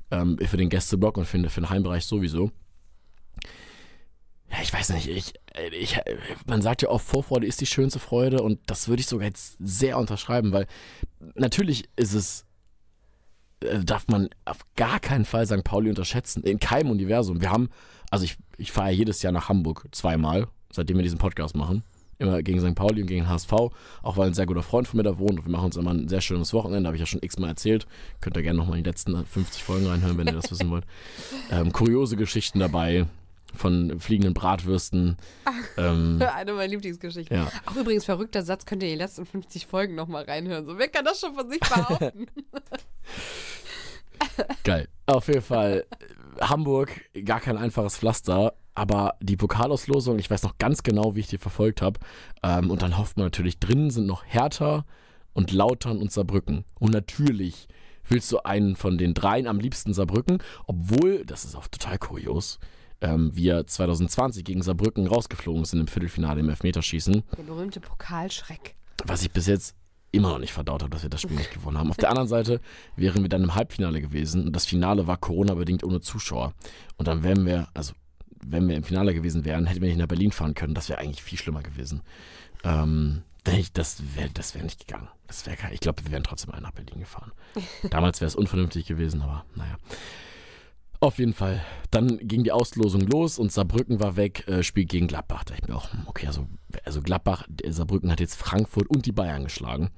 ähm, für den Gästeblock und für, für den Heimbereich sowieso. Ja, ich weiß nicht, ich, ich, man sagt ja oft, Vorfreude ist die schönste Freude und das würde ich sogar jetzt sehr unterschreiben, weil natürlich ist es äh, darf man auf gar keinen Fall St. Pauli unterschätzen. In keinem Universum. Wir haben, also ich, ich fahre jedes Jahr nach Hamburg zweimal, seitdem wir diesen Podcast machen. Immer gegen St. Pauli und gegen HSV, auch weil ein sehr guter Freund von mir da wohnt und wir machen uns immer ein sehr schönes Wochenende, habe ich ja schon x-mal erzählt. Könnt ihr gerne nochmal in die letzten 50 Folgen reinhören, wenn ihr das wissen wollt. Ähm, kuriose Geschichten dabei, von fliegenden Bratwürsten. Ähm, Eine meiner Lieblingsgeschichten. ja. Auch übrigens verrückter Satz, könnt ihr die letzten 50 Folgen nochmal reinhören. So, wer kann das schon von sich behaupten? Geil. Auf jeden Fall Hamburg, gar kein einfaches Pflaster, aber die Pokalauslosung, ich weiß noch ganz genau, wie ich die verfolgt habe. Ähm, und dann hofft man natürlich, drinnen sind noch Hertha und Lautern und Saarbrücken. Und natürlich willst du einen von den dreien am liebsten Saarbrücken, obwohl, das ist auch total kurios, ähm, wir 2020 gegen Saarbrücken rausgeflogen sind im Viertelfinale im Elfmeterschießen Der berühmte Pokalschreck. was ich bis jetzt immer noch nicht verdaut habe, dass wir das Spiel nicht gewonnen haben. Auf der anderen Seite wären wir dann im Halbfinale gewesen und das Finale war Corona-bedingt ohne Zuschauer. Und dann wären wir, also wenn wir im Finale gewesen wären, hätten wir nicht nach Berlin fahren können. Das wäre eigentlich viel schlimmer gewesen. Ähm, das wäre das wär nicht gegangen. Das wär, ich glaube, wir wären trotzdem alle nach Berlin gefahren. Damals wäre es unvernünftig gewesen, aber naja. Auf jeden Fall. Dann ging die Auslosung los und Saarbrücken war weg, äh, spielt gegen Gladbach. Da ich mir auch, okay, also, also Gladbach, Saarbrücken hat jetzt Frankfurt und die Bayern geschlagen.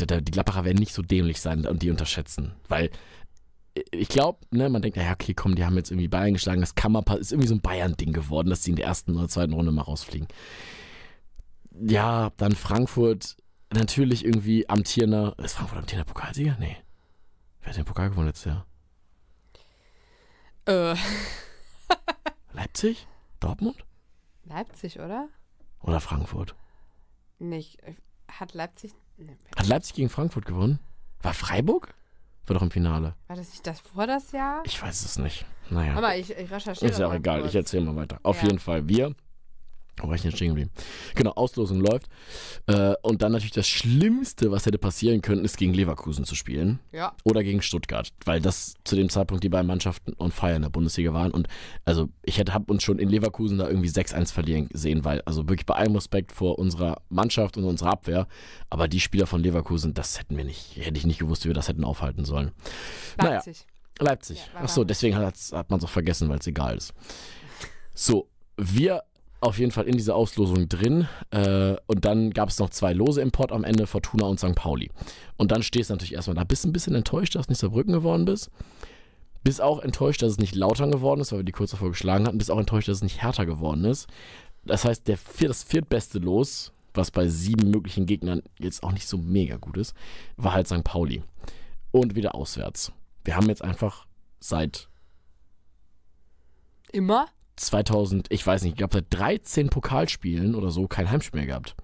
Die, die Gladbacher werden nicht so dämlich sein und die unterschätzen. Weil äh, ich glaube, ne, man denkt, ja, okay, komm, die haben jetzt irgendwie Bayern geschlagen, das pa- ist irgendwie so ein Bayern-Ding geworden, dass die in der ersten oder zweiten Runde mal rausfliegen. Ja, dann Frankfurt, natürlich irgendwie amtierender, ist Frankfurt amtierender Pokalsieger? Nee. Wer hat den Pokal gewonnen letztes Jahr? Äh, Leipzig? Dortmund? Leipzig, oder? Oder Frankfurt? Nicht. Hat Leipzig. Ne, Hat Leipzig gegen Frankfurt gewonnen? War Freiburg? War doch im Finale. war das nicht das vor das Jahr? Ich weiß es nicht. Naja. Mama, ich, ich recherchiere. Ist ja auch egal. kurz. Ich erzähle mal weiter. Auf Ja. jeden Fall, wir. Wo war ich denn stehen geblieben? Genau, Auslosung läuft. Äh, und dann natürlich das Schlimmste, was hätte passieren können, ist gegen Leverkusen zu spielen. Ja. Oder gegen Stuttgart. Weil das zu dem Zeitpunkt die beiden Mannschaften on fire in der Bundesliga waren. Und also ich hätte hab uns schon in Leverkusen da irgendwie 6-1 verlieren sehen, weil, also wirklich bei allem Respekt vor unserer Mannschaft und unserer Abwehr. Aber die Spieler von Leverkusen, das hätten wir nicht, hätte ich nicht gewusst, wie wir das hätten aufhalten sollen. Naja. Leipzig. Leipzig. Ja, war Ach so, Leipzig. deswegen hat, hat man es auch vergessen, weil es egal ist. So, wir auf jeden Fall in dieser Auslosung drin. Äh, und dann gab es noch zwei Lose im Pott am Ende, Fortuna und St. Pauli. Und dann stehst du natürlich erstmal da. Bist ein bisschen enttäuscht, dass du nicht Saarbrücken geworden bist. Bist auch enttäuscht, dass es nicht Lautern geworden ist, weil wir die kurz davor geschlagen hatten. Bist auch enttäuscht, dass es nicht härter geworden ist. Das heißt, der vier, das viertbeste Los, was bei sieben möglichen Gegnern jetzt auch nicht so mega gut ist, war halt St. Pauli. Und wieder auswärts. Wir haben jetzt einfach seit Immer? 2000, ich weiß nicht, ich glaube seit 13 Pokalspielen oder so kein Heimspiel mehr gehabt.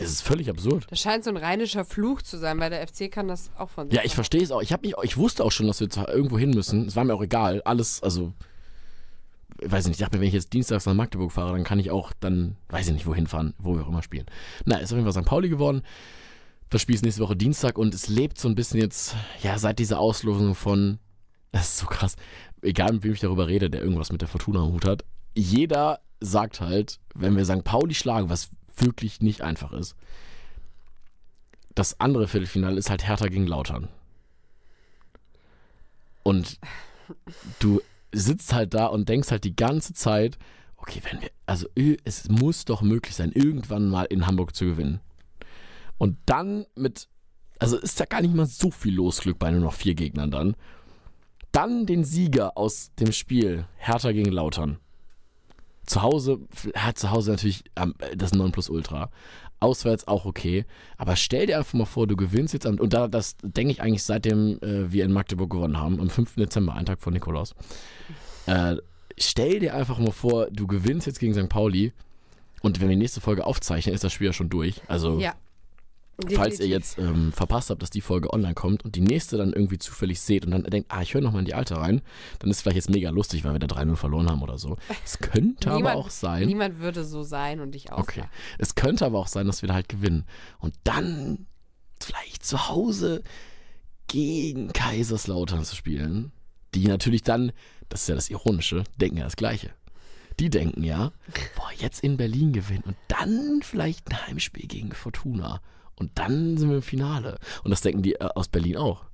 Es ist völlig absurd. Das scheint so ein rheinischer Fluch zu sein, weil der FC kann das auch von sich Ja, ich verstehe es auch. Ich, mich, ich wusste auch schon, dass wir irgendwo hin müssen. Es war mir auch egal. Alles, also, ich weiß nicht, ich dachte mir, wenn ich jetzt dienstags nach Magdeburg fahre, dann kann ich auch dann, weiß ich nicht, wohin fahren, wo wir auch immer spielen. Na, ist auf jeden Fall St. Pauli geworden. Das Spiel ist nächste Woche Dienstag und es lebt so ein bisschen jetzt, ja, seit dieser Auslosung von, das ist so krass, egal mit wem ich darüber rede, der irgendwas mit der Fortuna am Hut hat, jeder sagt halt, wenn wir St. Pauli schlagen, was wirklich nicht einfach ist, das andere Viertelfinale ist halt Hertha gegen Lautern. Und du sitzt halt da und denkst halt die ganze Zeit, okay, wenn wir, also es muss doch möglich sein, irgendwann mal in Hamburg zu gewinnen. Und dann mit, also ist ja gar nicht mal so viel Losglück bei nur noch vier Gegnern dann. Dann den Sieger aus dem Spiel Hertha gegen Lautern. Zu Hause, hat zu Hause natürlich ähm, das 9 plus Ultra. Auswärts auch okay. Aber stell dir einfach mal vor, du gewinnst jetzt am, und da, das denke ich eigentlich seitdem äh, wir in Magdeburg gewonnen haben, am 5. Dezember, einen Tag vor Nikolaus. Äh, stell dir einfach mal vor, du gewinnst jetzt gegen St. Pauli und wenn wir die nächste Folge aufzeichnen, ist das Spiel ja schon durch. Also Ja. Falls ihr Definitiv. jetzt ähm, verpasst habt, dass die Folge online kommt und die nächste dann irgendwie zufällig seht und dann denkt, ah, ich höre nochmal in die alte rein, dann ist es vielleicht jetzt mega lustig, weil wir da 3-0 verloren haben oder so. Es könnte aber Niemand- auch sein. Niemand würde so sein und dich auch. Okay. Es könnte aber auch sein, dass wir da halt gewinnen. Und dann vielleicht zu Hause gegen Kaiserslautern zu spielen, die natürlich dann, das ist ja das Ironische, denken ja das Gleiche. Die denken ja, boah, jetzt in Berlin gewinnen und dann vielleicht ein Heimspiel gegen Fortuna. Und dann sind wir im Finale. Und das denken die äh, aus Berlin auch.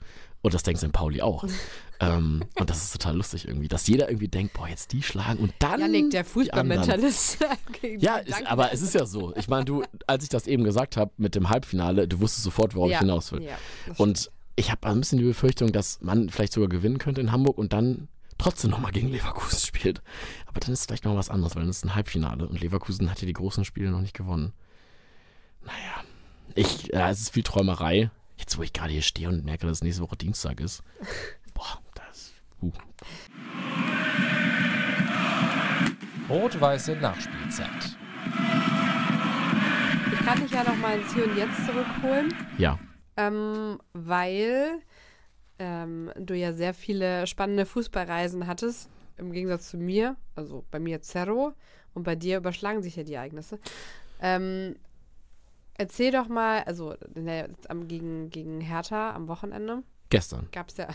Und das denkt St. Pauli auch. ähm, und das ist total lustig irgendwie, dass jeder irgendwie denkt, boah, jetzt die schlagen und dann. Janik, der. Fußballmentalist. Ja, ist, aber es ist ja so. Ich meine, du, als ich das eben gesagt habe mit dem Halbfinale, du wusstest sofort, worauf ja. ich hinaus will. Ja, Und ich habe ein bisschen die Befürchtung, dass man vielleicht sogar gewinnen könnte in Hamburg und dann trotzdem nochmal gegen Leverkusen spielt. Aber dann ist es vielleicht noch was anderes, weil dann ist es ein Halbfinale und Leverkusen hat ja die großen Spiele noch nicht gewonnen. Naja, ich, ja, es ist viel Träumerei. Jetzt, wo ich gerade hier stehe und merke, dass es nächste Woche Dienstag ist. Boah, das. Uh. Rot-weiße Nachspielzeit. Ich kann dich ja noch mal ins Hier und Jetzt zurückholen, Ja, ähm, weil ähm, du ja sehr viele spannende Fußballreisen hattest, im Gegensatz zu mir, also bei mir Zerro und bei dir überschlagen sich ja die Ereignisse. Ähm, erzähl doch mal, also der, am, gegen, gegen Hertha am Wochenende gestern. gab es ja,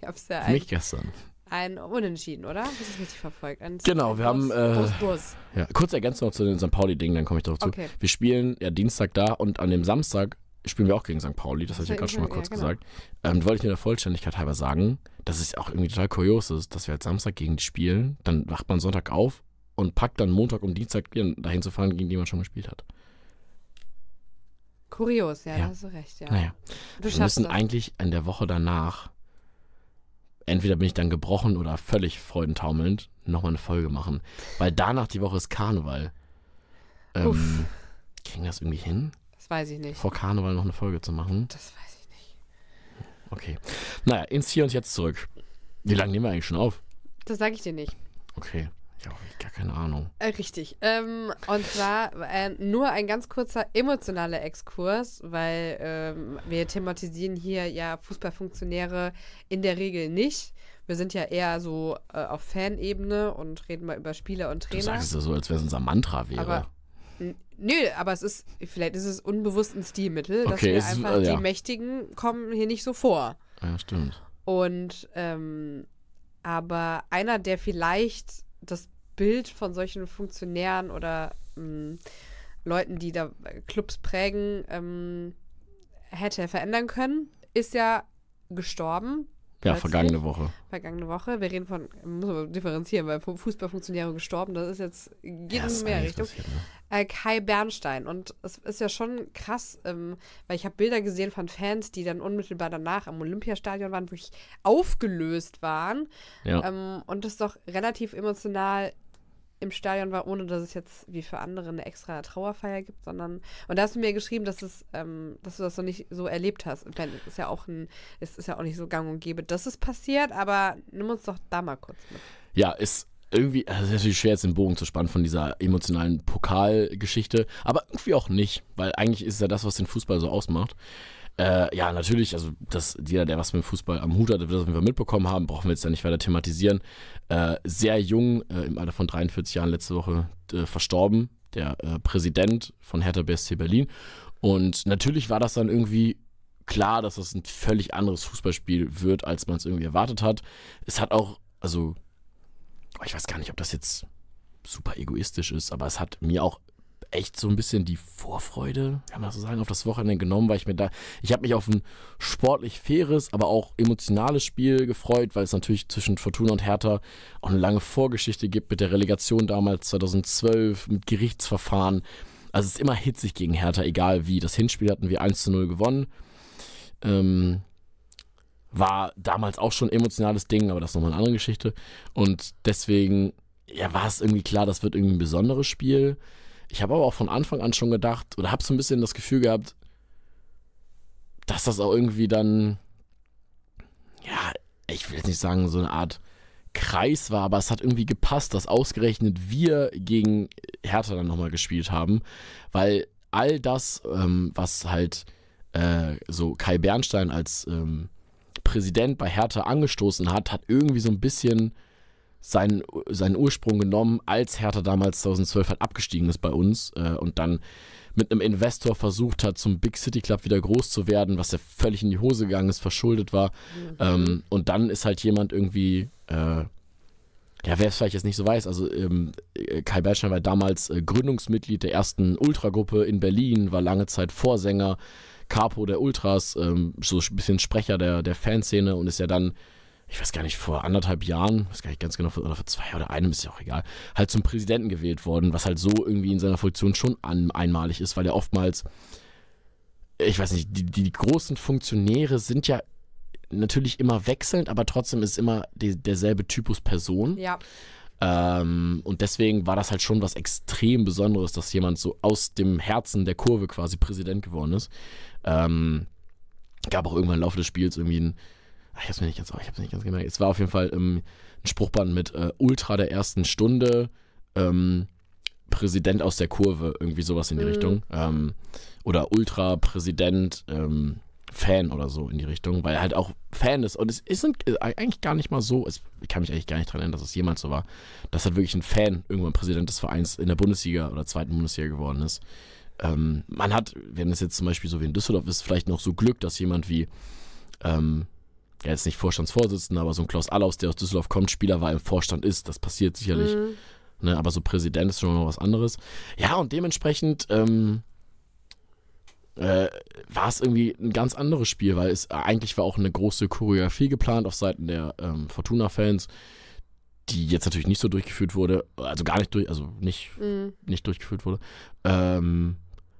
gab's ja Für ein, mich gestern. ein Unentschieden, oder? Habe ich das richtig verfolgt? Ein, Genau, ein wir haben, äh, Bus, Bus. Ja, kurz ergänzt noch zu den St. Pauli-Dingen, dann komme ich darauf zu. Okay. Wir spielen ja Dienstag da und an dem Samstag spielen wir auch gegen St. Pauli, das Ach hatte ich ja gerade schon mal ja, kurz genau. gesagt. Ähm, wollte ich nur der Vollständigkeit halber sagen, dass es auch irgendwie total kurios ist, dass wir halt Samstag gegen die spielen, dann wacht man Sonntag auf und packt dann Montag und Dienstag dahin zu fahren, gegen die man schon gespielt hat. Kurios, ja, Ja. da hast du recht, ja. Naja, du wir müssen das. eigentlich in der Woche danach, entweder bin ich dann gebrochen oder völlig freudentaumelnd, nochmal eine Folge machen. Weil danach die Woche ist Karneval. Ähm, Uff. kriegen das irgendwie hin? Das weiß ich nicht. vor Karneval noch eine Folge zu machen. Das weiß ich nicht. Okay. Naja, ins Hier und Jetzt zurück. Wie lange nehmen wir eigentlich schon auf? Das sage ich dir nicht. Okay. Habe gar keine Ahnung. Äh, richtig. Ähm, und zwar äh, nur ein ganz kurzer emotionaler Exkurs, weil ähm, wir thematisieren hier ja Fußballfunktionäre in der Regel nicht. Wir sind ja eher so äh, auf Fanebene und reden mal über Spieler und Du Trainer. sagst es ja so, als wäre es unser Mantra wäre. Aber Nö, aber es ist, vielleicht ist es unbewusst ein Stilmittel, dass Okay, wir es ist- einfach, äh, ja. die Mächtigen kommen hier nicht so vor. ja, stimmt. Und ähm, aber einer, der vielleicht das Bild von solchen Funktionären oder ähm, Leuten, die da äh, Clubs prägen, ähm, hätte verändern können, ist ja gestorben. Ja, plötzlich. vergangene Woche. Vergangene Woche. Wir reden von, muss man differenzieren, weil Fußballfunktionäre gestorben, das ist jetzt, geht Ja, in mehr Richtung. passiert, ne? Äh, Kai Bernstein. Und es ist ja schon krass, ähm, weil ich habe Bilder gesehen von Fans, die dann unmittelbar danach am Olympiastadion waren, wirklich aufgelöst waren. Ja. Ähm, und das doch relativ emotional im Stadion war, ohne dass es jetzt wie für andere eine extra Trauerfeier gibt, sondern und da hast du mir geschrieben, dass es, ähm, dass du das noch nicht so erlebt hast. Und ist ja auch ein, es ist ja auch nicht so gang und gäbe, dass es passiert, aber nimm uns doch da mal kurz mit. Ja, ist irgendwie, also es ist natürlich schwer, jetzt den Bogen zu spannen von dieser emotionalen Pokalgeschichte, aber irgendwie auch nicht, weil eigentlich ist es ja das, was den Fußball so ausmacht. Äh, ja, natürlich, also das, jeder, der was mit Fußball am Hut hat, wird das auf jeden Fall mitbekommen haben, brauchen wir jetzt ja nicht weiter thematisieren. Äh, sehr jung, äh, im Alter von 43 Jahren letzte Woche äh, verstorben, der äh, Präsident von Hertha BSC Berlin. Und natürlich war das dann irgendwie klar, dass das ein völlig anderes Fußballspiel wird, als man es irgendwie erwartet hat. Es hat auch, also ich weiß gar nicht, ob das jetzt super egoistisch ist, aber es hat mir auch echt so ein bisschen die Vorfreude, kann man so sagen, auf das Wochenende genommen, weil ich mir da, ich habe mich auf ein sportlich faires, aber auch emotionales Spiel gefreut, weil es natürlich zwischen Fortuna und Hertha auch eine lange Vorgeschichte gibt mit der Relegation damals 2012, mit Gerichtsverfahren. Also es ist immer hitzig gegen Hertha, egal wie. Das Hinspiel hatten wir 1 zu 0 gewonnen. Ähm, war damals auch schon ein emotionales Ding, aber das ist nochmal eine andere Geschichte. Und deswegen, ja, war es irgendwie klar, das wird irgendwie ein besonderes Spiel. Ich habe aber auch von Anfang an schon gedacht, oder habe so ein bisschen das Gefühl gehabt, dass das auch irgendwie dann, ja, ich will jetzt nicht sagen, so eine Art Kreis war, aber es hat irgendwie gepasst, dass ausgerechnet wir gegen Hertha dann nochmal gespielt haben, weil all das, ähm, was halt äh, so Kai Bernstein als ähm, Präsident bei Hertha angestoßen hat, hat irgendwie so ein bisschen seinen, seinen Ursprung genommen, als Hertha damals 2012 halt abgestiegen ist bei uns äh, und dann mit einem Investor versucht hat, zum Big City Club wieder groß zu werden, was ja völlig in die Hose gegangen ist, verschuldet war. Ähm, und dann ist halt jemand irgendwie, äh, ja, wer es vielleicht jetzt nicht so weiß, also ähm, äh, Kai Bernstein war damals äh, Gründungsmitglied der ersten Ultragruppe in Berlin, war lange Zeit Vorsänger, Capo der Ultras, ähm, so ein bisschen Sprecher der, der Fanszene und ist ja dann, ich weiß gar nicht, vor anderthalb Jahren, weiß gar nicht ganz genau, oder vor zwei oder einem, ist ja auch egal, halt zum Präsidenten gewählt worden, was halt so irgendwie in seiner Funktion schon an, einmalig ist, weil er oftmals, ich weiß nicht, die, die großen Funktionäre sind ja natürlich immer wechselnd, aber trotzdem ist immer die, derselbe Typus Person. Ja, Ähm, und deswegen war das halt schon was extrem Besonderes, dass jemand so aus dem Herzen der Kurve quasi Präsident geworden ist. Ähm, gab auch irgendwann im Laufe des Spiels irgendwie ein, ich hab's mir nicht ganz, ich hab's nicht ganz gemerkt. Es war auf jeden Fall ähm, ein Spruchband mit äh, Ultra der ersten Stunde, ähm, Präsident aus der Kurve, irgendwie sowas in die Mhm. Richtung. Ähm, oder Ultra Präsident, ähm, Fan oder so in die Richtung, weil er halt auch Fan ist. Und es ist äh, eigentlich gar nicht mal so, es, ich kann mich eigentlich gar nicht dran erinnern, dass es jemals so war, dass halt wirklich ein Fan irgendwann Präsident des Vereins in der Bundesliga oder zweiten Bundesliga geworden ist. Ähm, man hat, wenn es jetzt zum Beispiel so wie in Düsseldorf ist, vielleicht noch so Glück, dass jemand wie, ähm, ja jetzt nicht Vorstandsvorsitzender, aber so ein Klaus Allaus, der aus Düsseldorf kommt, Spieler war im Vorstand ist. Das passiert sicherlich. Mhm. Ne, aber so Präsident ist schon noch was anderes. Ja, und dementsprechend ähm, äh, war es irgendwie ein ganz anderes Spiel, weil es eigentlich war auch eine große Choreografie geplant auf Seiten der ähm, Fortuna-Fans, die jetzt natürlich nicht so durchgeführt wurde, also gar nicht durch, also nicht, Mhm. nicht durchgeführt wurde. Ähm,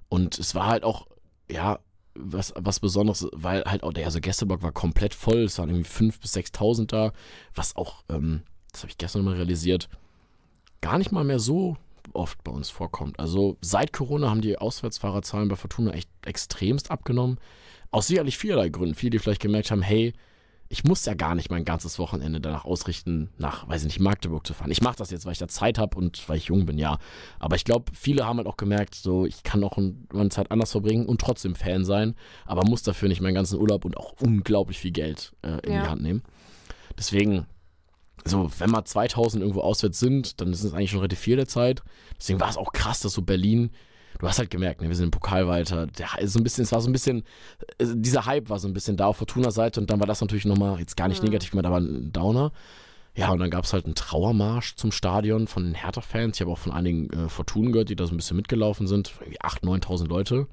und es war halt auch, ja, was, was Besonderes, weil halt auch der also Gästeblock war komplett voll, es waren irgendwie 5.000 bis 6.000 da, was auch, ähm, das habe ich gestern mal realisiert, gar nicht mal mehr so oft bei uns vorkommt. Also seit Corona haben die Auswärtsfahrerzahlen bei Fortuna echt extremst abgenommen. Aus sicherlich vielerlei Gründen. Viele, die vielleicht gemerkt haben, hey, ich muss ja gar nicht mein ganzes Wochenende danach ausrichten, nach, weiß ich nicht, Magdeburg zu fahren. Ich mache das jetzt, weil ich da Zeit habe und weil ich jung bin, ja. Aber ich glaube, viele haben halt auch gemerkt, so, ich kann auch ein- meine Zeit anders verbringen und trotzdem Fan sein, aber muss dafür nicht meinen ganzen Urlaub und auch unglaublich viel Geld äh, in Ja. die Hand nehmen. Deswegen, so, wenn mal 2000 irgendwo auswärts sind, dann ist es eigentlich schon relativ viel der Zeit. Deswegen war es auch krass, dass so Berlin, du hast halt gemerkt, ne, wir sind im Pokal weiter. Der so ein bisschen, es war so ein bisschen, äh, dieser Hype war so ein bisschen da auf Fortuna-Seite und dann war das natürlich nochmal, jetzt gar nicht Mhm. negativ gemeint, aber ein Downer. Ja, und dann gab es halt einen Trauermarsch zum Stadion von den Hertha-Fans. Ich habe auch von einigen äh, Fortunen gehört, die da so ein bisschen mitgelaufen sind. Irgendwie 8.000, 9.000 Leute.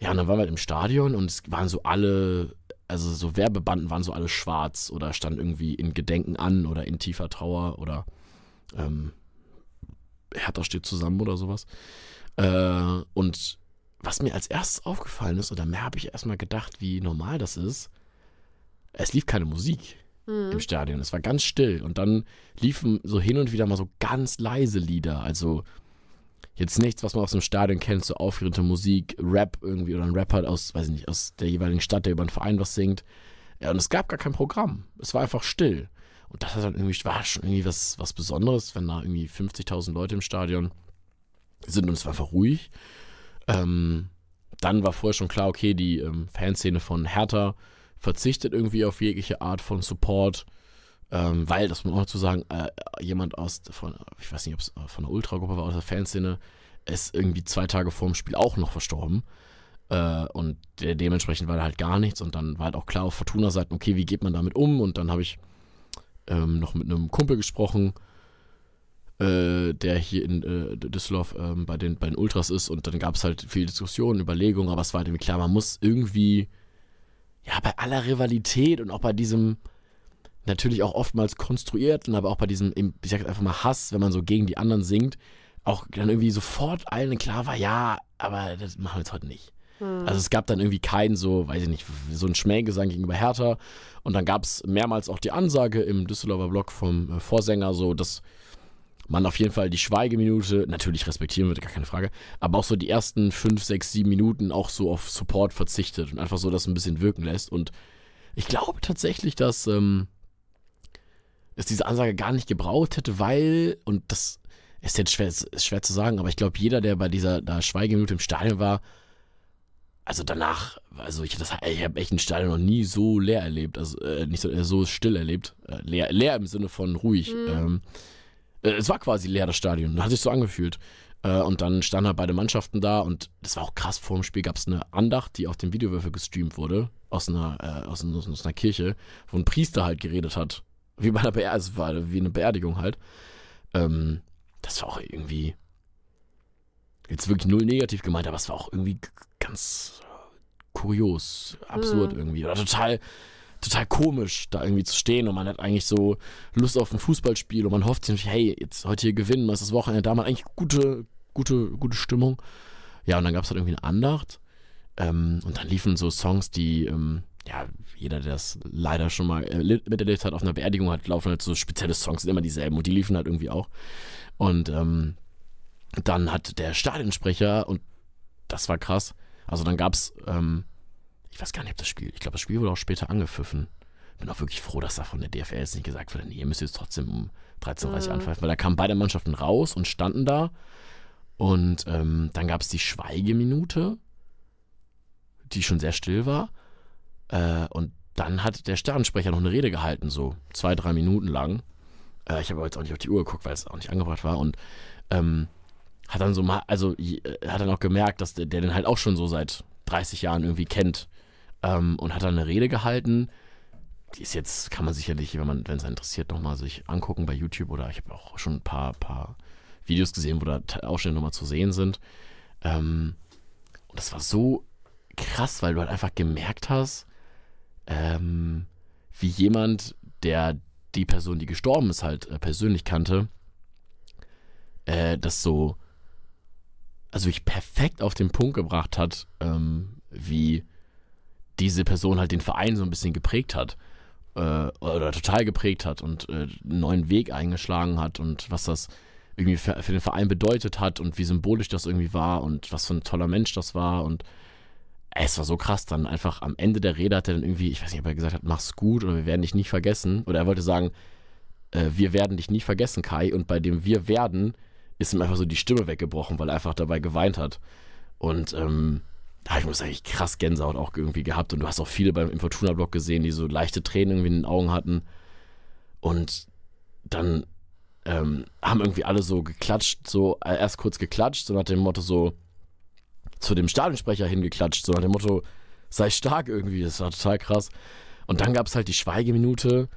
Ja, und dann waren wir halt im Stadion und es waren so alle also so Werbebanden waren so alle schwarz oder stand irgendwie in Gedenken an oder in tiefer Trauer oder ähm, Hertha steht zusammen oder sowas. Äh, und was mir als erstes aufgefallen ist, oder mehr habe ich erstmal gedacht, wie normal das ist, es lief keine Musik Mhm. im Stadion. Es war ganz still. Und dann liefen so hin und wieder mal so ganz leise Lieder. Also jetzt nichts, was man aus dem Stadion kennt, so aufgeregte Musik, Rap irgendwie oder ein Rapper aus, weiß ich nicht, aus der jeweiligen Stadt, der über einen Verein was singt. Ja, und es gab gar kein Programm. Es war einfach still. Und das dann irgendwie, war schon irgendwie was, was Besonderes, wenn da irgendwie 50.000 Leute im Stadion sind und es war einfach ruhig. Ähm, dann war vorher schon klar, okay, die ähm, Fanszene von Hertha verzichtet irgendwie auf jegliche Art von Support, ähm, weil, das muss man auch dazu sagen, äh, jemand aus, von, ich weiß nicht, ob es von der Ultragruppe war, aus der Fanszene, ist irgendwie zwei Tage vor dem Spiel auch noch verstorben. Äh, und de dementsprechend war da halt gar nichts. Und dann war halt auch klar auf Fortuna-Seiten, okay, wie geht man damit um? Und dann habe ich ähm, noch mit einem Kumpel gesprochen, äh, der hier in äh, Düsseldorf ähm, bei, den, bei den Ultras ist. Und dann gab es halt viel Diskussionen, Überlegungen, aber es war halt irgendwie klar, man muss irgendwie, ja, bei aller Rivalität und auch bei diesem natürlich auch oftmals konstruierten, aber auch bei diesem, ich sag jetzt einfach mal Hass, wenn man so gegen die anderen singt, auch dann irgendwie sofort allen klar war, ja, aber das machen wir jetzt heute nicht. Mhm. Also es gab dann irgendwie keinen so, weiß ich nicht, so einen Schmähgesang gegenüber Hertha. Und dann gab es mehrmals auch die Ansage im Düsseldorfer Blog vom äh, Vorsänger, so dass man auf jeden Fall die Schweigeminute natürlich respektieren würde, gar keine Frage, aber auch so die ersten fünf, sechs, sieben Minuten auch so auf Support verzichtet und einfach so das ein bisschen wirken lässt. Und ich glaube tatsächlich, dass ähm, es diese Ansage gar nicht gebraucht hätte, weil, und das ist jetzt schwer, ist schwer zu sagen, aber ich glaube, jeder, der bei dieser Schweigeminute im Stadion war, also danach, also ich, das- ich habe echt ein Stadion noch nie so leer erlebt, also äh, nicht so, äh, so still erlebt. Äh, leer, leer im Sinne von ruhig. Mhm. Ähm, äh, es war quasi leer, das Stadion. Hat sich so angefühlt. Äh, und dann standen halt beide Mannschaften da und das war auch krass. Vor dem Spiel gab es eine Andacht, die auf dem Videowürfel gestreamt wurde, aus einer, äh, aus, aus, aus einer Kirche, wo ein Priester halt geredet hat. Wie bei einer Beerdigung, also war wie eine Beerdigung halt. Ähm, das war auch irgendwie jetzt wirklich null negativ gemeint, aber es war auch irgendwie ganz kurios, absurd Mhm. irgendwie. Oder total, total komisch, da irgendwie zu stehen und man hat eigentlich so Lust auf ein Fußballspiel und man hofft sich, hey, jetzt heute hier gewinnen, was ist das Wochenende, da mal eigentlich gute, gute, gute Stimmung. Ja, und dann gab es halt irgendwie eine Andacht. Ähm, und dann liefen so Songs, die, ähm, ja, jeder, der das leider schon mal erle- miterlebt hat, auf einer Beerdigung hat, laufen halt so spezielle Songs, sind immer dieselben und die liefen halt irgendwie auch. Und ähm, dann hat der Stadionsprecher, und das war krass, also dann gab es, ähm, ich weiß gar nicht, ob das Spiel, ich glaube, das Spiel wurde auch später angepfiffen. Bin auch wirklich froh, dass da von der DFL jetzt nicht gesagt wurde, nee, ihr müsst jetzt trotzdem um 13.30 Uhr Mhm. anpfeifen, weil da kamen beide Mannschaften raus und standen da. Und ähm, dann gab es die Schweigeminute, die schon sehr still war. Äh, und dann hat der Stadionsprecher noch eine Rede gehalten, so zwei, drei Minuten lang. Äh, ich habe aber jetzt auch nicht auf die Uhr geguckt, weil es auch nicht angebracht war. Und ähm, hat dann so mal, also äh, hat dann auch gemerkt, dass der, der den halt auch schon so seit 30 Jahren irgendwie kennt. Ähm, und hat dann eine Rede gehalten. Die ist jetzt, kann man sicherlich, wenn man, wenn es interessiert, nochmal sich angucken bei YouTube oder ich habe auch schon ein paar, paar Videos gesehen, wo da Te- Ausschnitte nochmal zu sehen sind. Ähm, und das war so krass, weil du halt einfach gemerkt hast, ähm, wie jemand, der die Person, die gestorben ist, halt äh, persönlich kannte, äh, das so, also ich perfekt auf den Punkt gebracht hat, ähm, wie diese Person halt den Verein so ein bisschen geprägt hat äh, oder total geprägt hat und äh, einen neuen Weg eingeschlagen hat und was das irgendwie für, für den Verein bedeutet hat und wie symbolisch das irgendwie war und was für ein toller Mensch das war und es war so krass, dann einfach am Ende der Rede hat er dann irgendwie, ich weiß nicht, ob er gesagt hat, mach's gut oder wir werden dich nicht vergessen oder er wollte sagen, äh, wir werden dich nie vergessen, Kai und bei dem wir werden ist ihm einfach so die Stimme weggebrochen, weil er einfach dabei geweint hat und ähm, da hab ich muss eigentlich krass Gänsehaut auch irgendwie gehabt und du hast auch viele beim im Fortuna-Blog gesehen, die so leichte Tränen irgendwie in den Augen hatten und dann ähm, haben irgendwie alle so geklatscht, so äh, erst kurz geklatscht, so nach dem Motto so zu dem Stadionsprecher hingeklatscht, so nach dem Motto, sei stark irgendwie, das war total krass. Und dann gab es halt die Schweigeminute.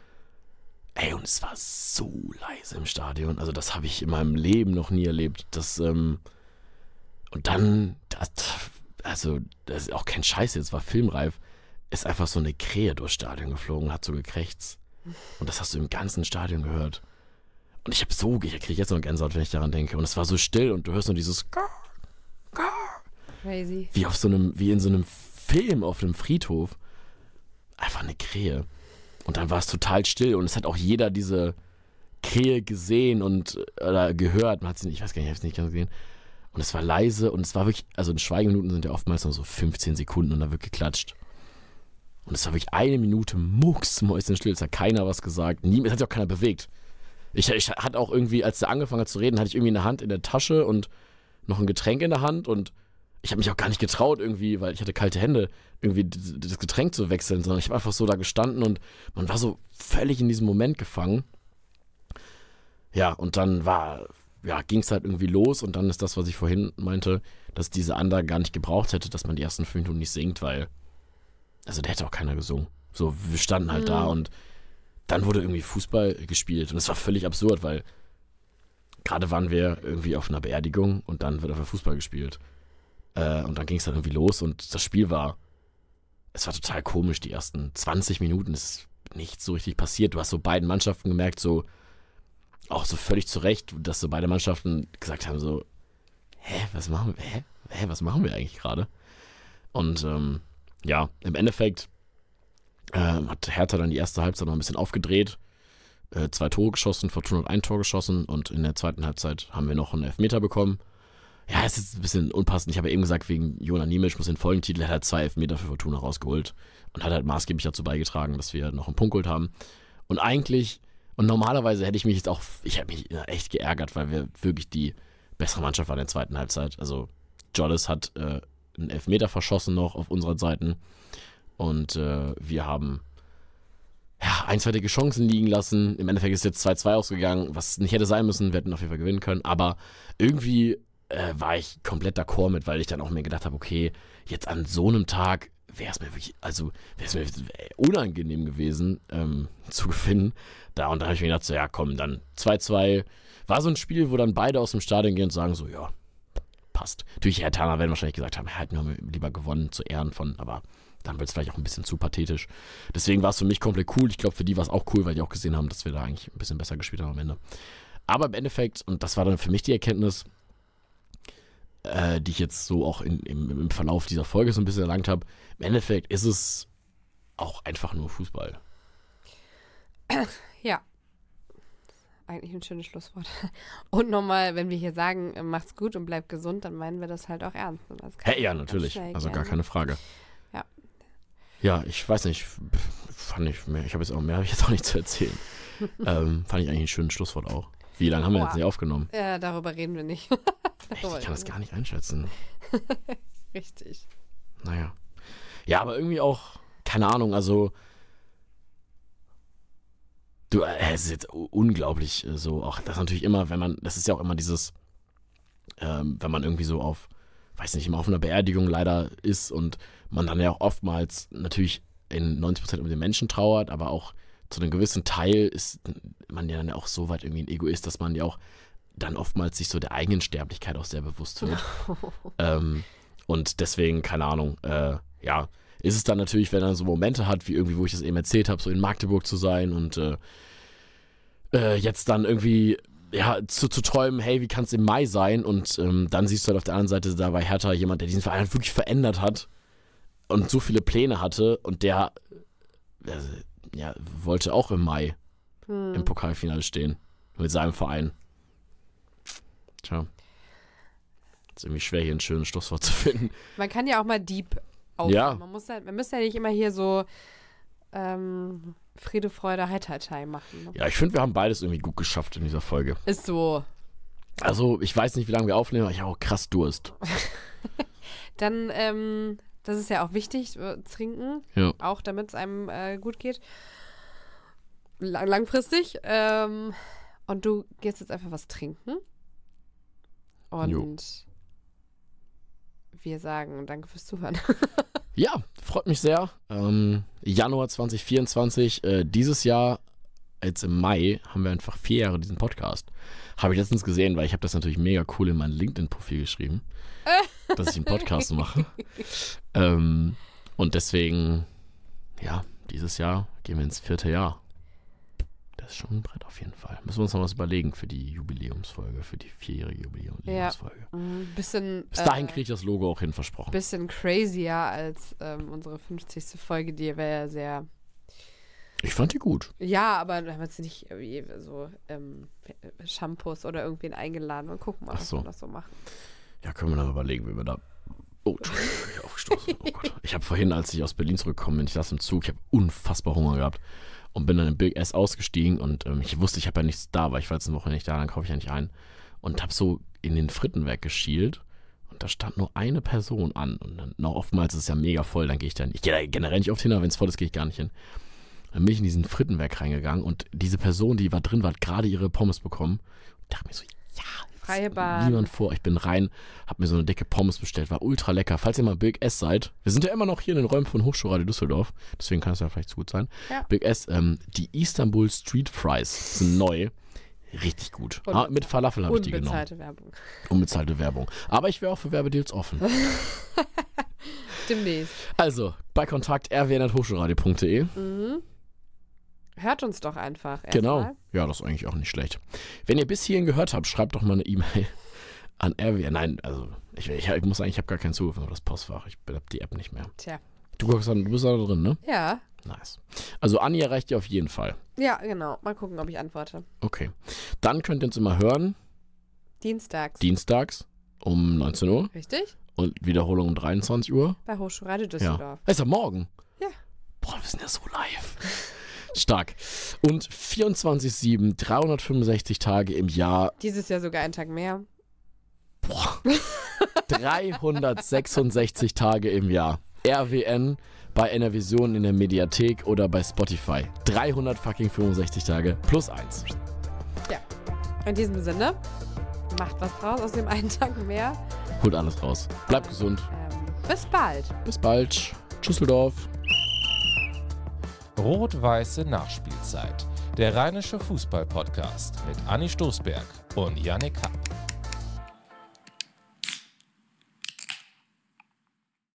Ey, und es war so leise im Stadion. Also, das habe ich in meinem Leben noch nie erlebt. Das, ähm, und dann, das, also, das ist auch kein Scheiß jetzt, war filmreif. ist einfach so eine Krähe durchs Stadion geflogen, hat so gekrächzt. Und das hast du im ganzen Stadion gehört. Und ich habe so, ich kriege jetzt noch Gänsehaut, wenn ich daran denke. Und es war so still und du hörst nur dieses Crazy. wie auf so einem, wie in so einem Film auf einem Friedhof. Einfach eine Krähe. Und dann war es total still und es hat auch jeder diese Krähe gesehen und oder gehört. Man hat sie nicht, ich weiß gar nicht, ich habe es nicht ganz gesehen. Und es war leise und es war wirklich, also in Schweigeminuten sind ja oftmals nur so 15 Sekunden und da wird geklatscht. Und es war wirklich eine Minute mucksmäuschenstill, es hat keiner was gesagt. Nie, es hat sich auch keiner bewegt. Ich, ich hatte auch irgendwie, als der angefangen hat zu reden, hatte ich irgendwie eine Hand in der Tasche und noch ein Getränk in der Hand und ich habe mich auch gar nicht getraut irgendwie, weil ich hatte kalte Hände, irgendwie das Getränk zu wechseln, sondern ich habe einfach so da gestanden und man war so völlig in diesem Moment gefangen. Ja, und dann war, ja, ging es halt irgendwie los und dann ist das, was ich vorhin meinte, dass diese Ansage gar nicht gebraucht hätte, dass man die ersten fünf Minuten nicht singt, weil, also der hätte auch keiner gesungen. So, wir standen halt da und dann wurde irgendwie Fußball gespielt und es war völlig absurd, weil gerade waren wir irgendwie auf einer Beerdigung und dann wird einfach Fußball gespielt. Äh, und dann ging es dann irgendwie los und das Spiel war, es war total komisch, die ersten 20 Minuten ist nichts so richtig passiert. Du hast so beiden Mannschaften gemerkt, so, auch so völlig zu Recht, dass so beide Mannschaften gesagt haben, so, hä, was machen wir, hä, hä was machen wir eigentlich gerade? Und ähm, ja, im Endeffekt ähm, hat Hertha dann die erste Halbzeit noch ein bisschen aufgedreht, äh, zwei Tore geschossen, Fortuna hat ein Tor geschossen und in der zweiten Halbzeit haben wir noch einen Elfmeter bekommen. Ja, es ist ein bisschen unpassend. Ich habe eben gesagt, wegen Jona Niemisch muss den vollen Titel, er hat zwei Elfmeter für Fortuna rausgeholt und hat halt maßgeblich dazu beigetragen, dass wir noch einen Punkt geholt haben. Und eigentlich, und normalerweise hätte ich mich jetzt auch, ich hätte mich echt geärgert, weil wir wirklich die bessere Mannschaft waren in der zweiten Halbzeit. Also Jollis hat äh, einen Elfmeter verschossen noch auf unseren Seiten und äh, wir haben ja, einseitige Chancen liegen lassen. Im Endeffekt ist jetzt 2-2 ausgegangen, was nicht hätte sein müssen. Wir hätten auf jeden Fall gewinnen können. Aber irgendwie äh, war ich komplett d'accord mit, weil ich dann auch mir gedacht habe, okay, jetzt an so einem Tag wäre es mir wirklich, also wäre es mir unangenehm gewesen, ähm, zu gewinnen. Da und dann habe ich mir gedacht, so, ja komm, dann 2-2. War so ein Spiel, wo dann beide aus dem Stadion gehen und sagen so, ja, passt. Natürlich, Herr Tana werden wahrscheinlich gesagt haben, er hat nur lieber gewonnen zu Ehren von, aber dann wird es vielleicht auch ein bisschen zu pathetisch. Deswegen war es für mich komplett cool. Ich glaube, für die war es auch cool, weil die auch gesehen haben, dass wir da eigentlich ein bisschen besser gespielt haben am Ende. Aber im Endeffekt, und das war dann für mich die Erkenntnis, äh, die ich jetzt so auch in, im, im Verlauf dieser Folge so ein bisschen erlangt habe, im Endeffekt ist es auch einfach nur Fußball. Ja. Eigentlich ein schönes Schlusswort. Und nochmal, wenn wir hier sagen, äh, macht's gut und bleibt gesund, dann meinen wir das halt auch ernst. Und das Hey, ja, natürlich. Also gar keine Frage. Ja. Ja, ich weiß nicht, fand ich mehr, ich habe jetzt auch mehr, habe ich jetzt auch nicht zu erzählen. ähm, fand ich eigentlich ein schönes Schlusswort auch. Wie lange haben wir Boah. jetzt nicht aufgenommen? Ja, darüber reden wir nicht. Echt, ich kann das gar nicht einschätzen. Richtig. Naja. Ja, aber irgendwie auch, keine Ahnung, also. Du, äh, es ist jetzt unglaublich äh, so, auch das natürlich immer, wenn man, das ist ja auch immer dieses, ähm, wenn man irgendwie so auf, weiß nicht, immer auf einer Beerdigung leider ist und man dann ja auch oftmals natürlich in 90% um den Menschen trauert, aber auch zu einem gewissen Teil ist man ja dann auch so weit irgendwie ein Egoist, dass man ja auch dann oftmals sich so der eigenen Sterblichkeit auch sehr bewusst wird. ähm, und deswegen, keine Ahnung, äh, ja, ist es dann natürlich, wenn er so Momente hat, wie irgendwie, wo ich das eben erzählt habe, so in Magdeburg zu sein und äh, äh, jetzt dann irgendwie ja, zu, zu träumen, hey, wie kann es im Mai sein? Und ähm, dann siehst du halt auf der anderen Seite da bei Hertha jemand, der diesen Verein halt wirklich verändert hat und so viele Pläne hatte und der äh, ja, wollte auch im Mai Hm. im Pokalfinale stehen mit seinem Verein. Tja. Ist irgendwie schwer, hier ein schönes Schlusswort zu finden. Man kann ja auch mal deep aufhören. Ja. Man muss ja, man muss ja nicht immer hier so ähm, Friede, Freude, Heiterei machen. Ne? Ja, ich finde, wir haben beides irgendwie gut geschafft in dieser Folge. Ist so. Also, ich weiß nicht, wie lange wir aufnehmen, aber ich habe auch krass Durst. Dann, ähm, das ist ja auch wichtig, äh, trinken, Ja. auch damit es einem äh, gut geht. Lang langfristig. Ähm, und du gehst jetzt einfach was trinken. Und Jo. wir sagen danke fürs Zuhören. Ja, freut mich sehr. Ähm, Januar 2024, äh, dieses Jahr, jetzt im Mai, haben wir einfach vier Jahre diesen Podcast. Habe ich letztens gesehen, weil ich habe das natürlich mega cool in mein LinkedIn-Profil geschrieben, dass ich einen Podcast mache. Ähm, und deswegen, ja, dieses Jahr gehen wir ins vierte Jahr. Das ist schon ein Brett auf jeden Fall. Müssen wir uns noch was überlegen für die Jubiläumsfolge, für die vierjährige Jubiläumsfolge. Ein bisschen, Bis dahin äh, kriege ich das Logo auch hin, versprochen. bisschen crazier als ähm, unsere 50. Folge, die wäre ja sehr. Ich fand die gut. Ja, aber da haben wir jetzt nicht irgendwie so ähm, Shampoos oder irgendwen eingeladen. Mal gucken, mal, was so. wir das so machen. Ja, können wir dann überlegen, wie wir da. Oh, Entschuldigung, ich aufgestoßen. Oh Gott. Ich habe vorhin, als ich aus Berlin zurückgekommen bin, ich saß im Zug, ich habe unfassbar Hunger gehabt und bin dann im Big S ausgestiegen und ähm, ich wusste, ich habe ja nichts da, weil ich war jetzt eine Woche nicht da, dann kaufe ich ja nicht ein. Und habe so in den Frittenwerk geschielt und da stand nur eine Person an. Und dann noch oftmals ist es ja mega voll, dann gehe ich dann. Ich gehe da generell nicht oft hin, aber wenn es voll ist, gehe ich gar nicht hin. Dann bin ich in diesen Frittenwerk reingegangen und diese Person, die war drin, war, hat gerade ihre Pommes bekommen. Und dachte mir so, ja, Freie Bahn. niemand vor. Ich bin rein, hab mir so eine dicke Pommes bestellt, war ultra lecker. Falls ihr mal Big S seid, wir sind ja immer noch hier in den Räumen von Hochschulradio Düsseldorf, deswegen kann es ja vielleicht zu gut sein. Ja. Big S, ähm, die Istanbul Street Fries sind neu. Richtig gut. Ah, mit Falafel habe ich die genommen. Unbezahlte Werbung. Unbezahlte Werbung. Aber ich wäre auch für Werbedeals offen. Demnächst. Also, bei Kontakt rwn.hochschulradio.de. Mhm. Hört uns doch einfach. Genau. mal. Ja, das ist eigentlich auch nicht schlecht. Wenn ihr bis hierhin gehört habt, schreibt doch mal eine E-Mail an RWN. Nein, also ich, ich, ich muss sagen, ich habe gar keinen Zugriff auf das Postfach. Ich habe die App nicht mehr. Tja. Du, guckst dann, du bist da drin, ne? Ja. Nice. Also Anni erreicht ihr auf jeden Fall. Ja, genau. Mal gucken, ob ich antworte. Okay. Dann könnt ihr uns immer hören, Dienstags. dienstags um 19 Uhr Richtig? und Wiederholung um 23 Uhr. Bei Hochschulradio Ja. Düsseldorf. Ist ja morgen. Ja. Boah, wir sind ja so live. Stark. Und 24-7, 365 Tage im Jahr Dieses Jahr sogar einen Tag mehr. Boah. 366 Tage im Jahr. RWN bei NRVision in der Mediathek oder bei Spotify. 300 fucking 65 Tage plus eins. In diesem Sinne, macht was draus aus dem einen Tag mehr. Holt alles raus. Bleibt gesund. Ähm, bis bald. Bis bald. Tschüsseldorf. Rot-Weiße Nachspielzeit. Der Rheinische Fußball-Podcast mit Anni Stoßberg und Yannick Kapp.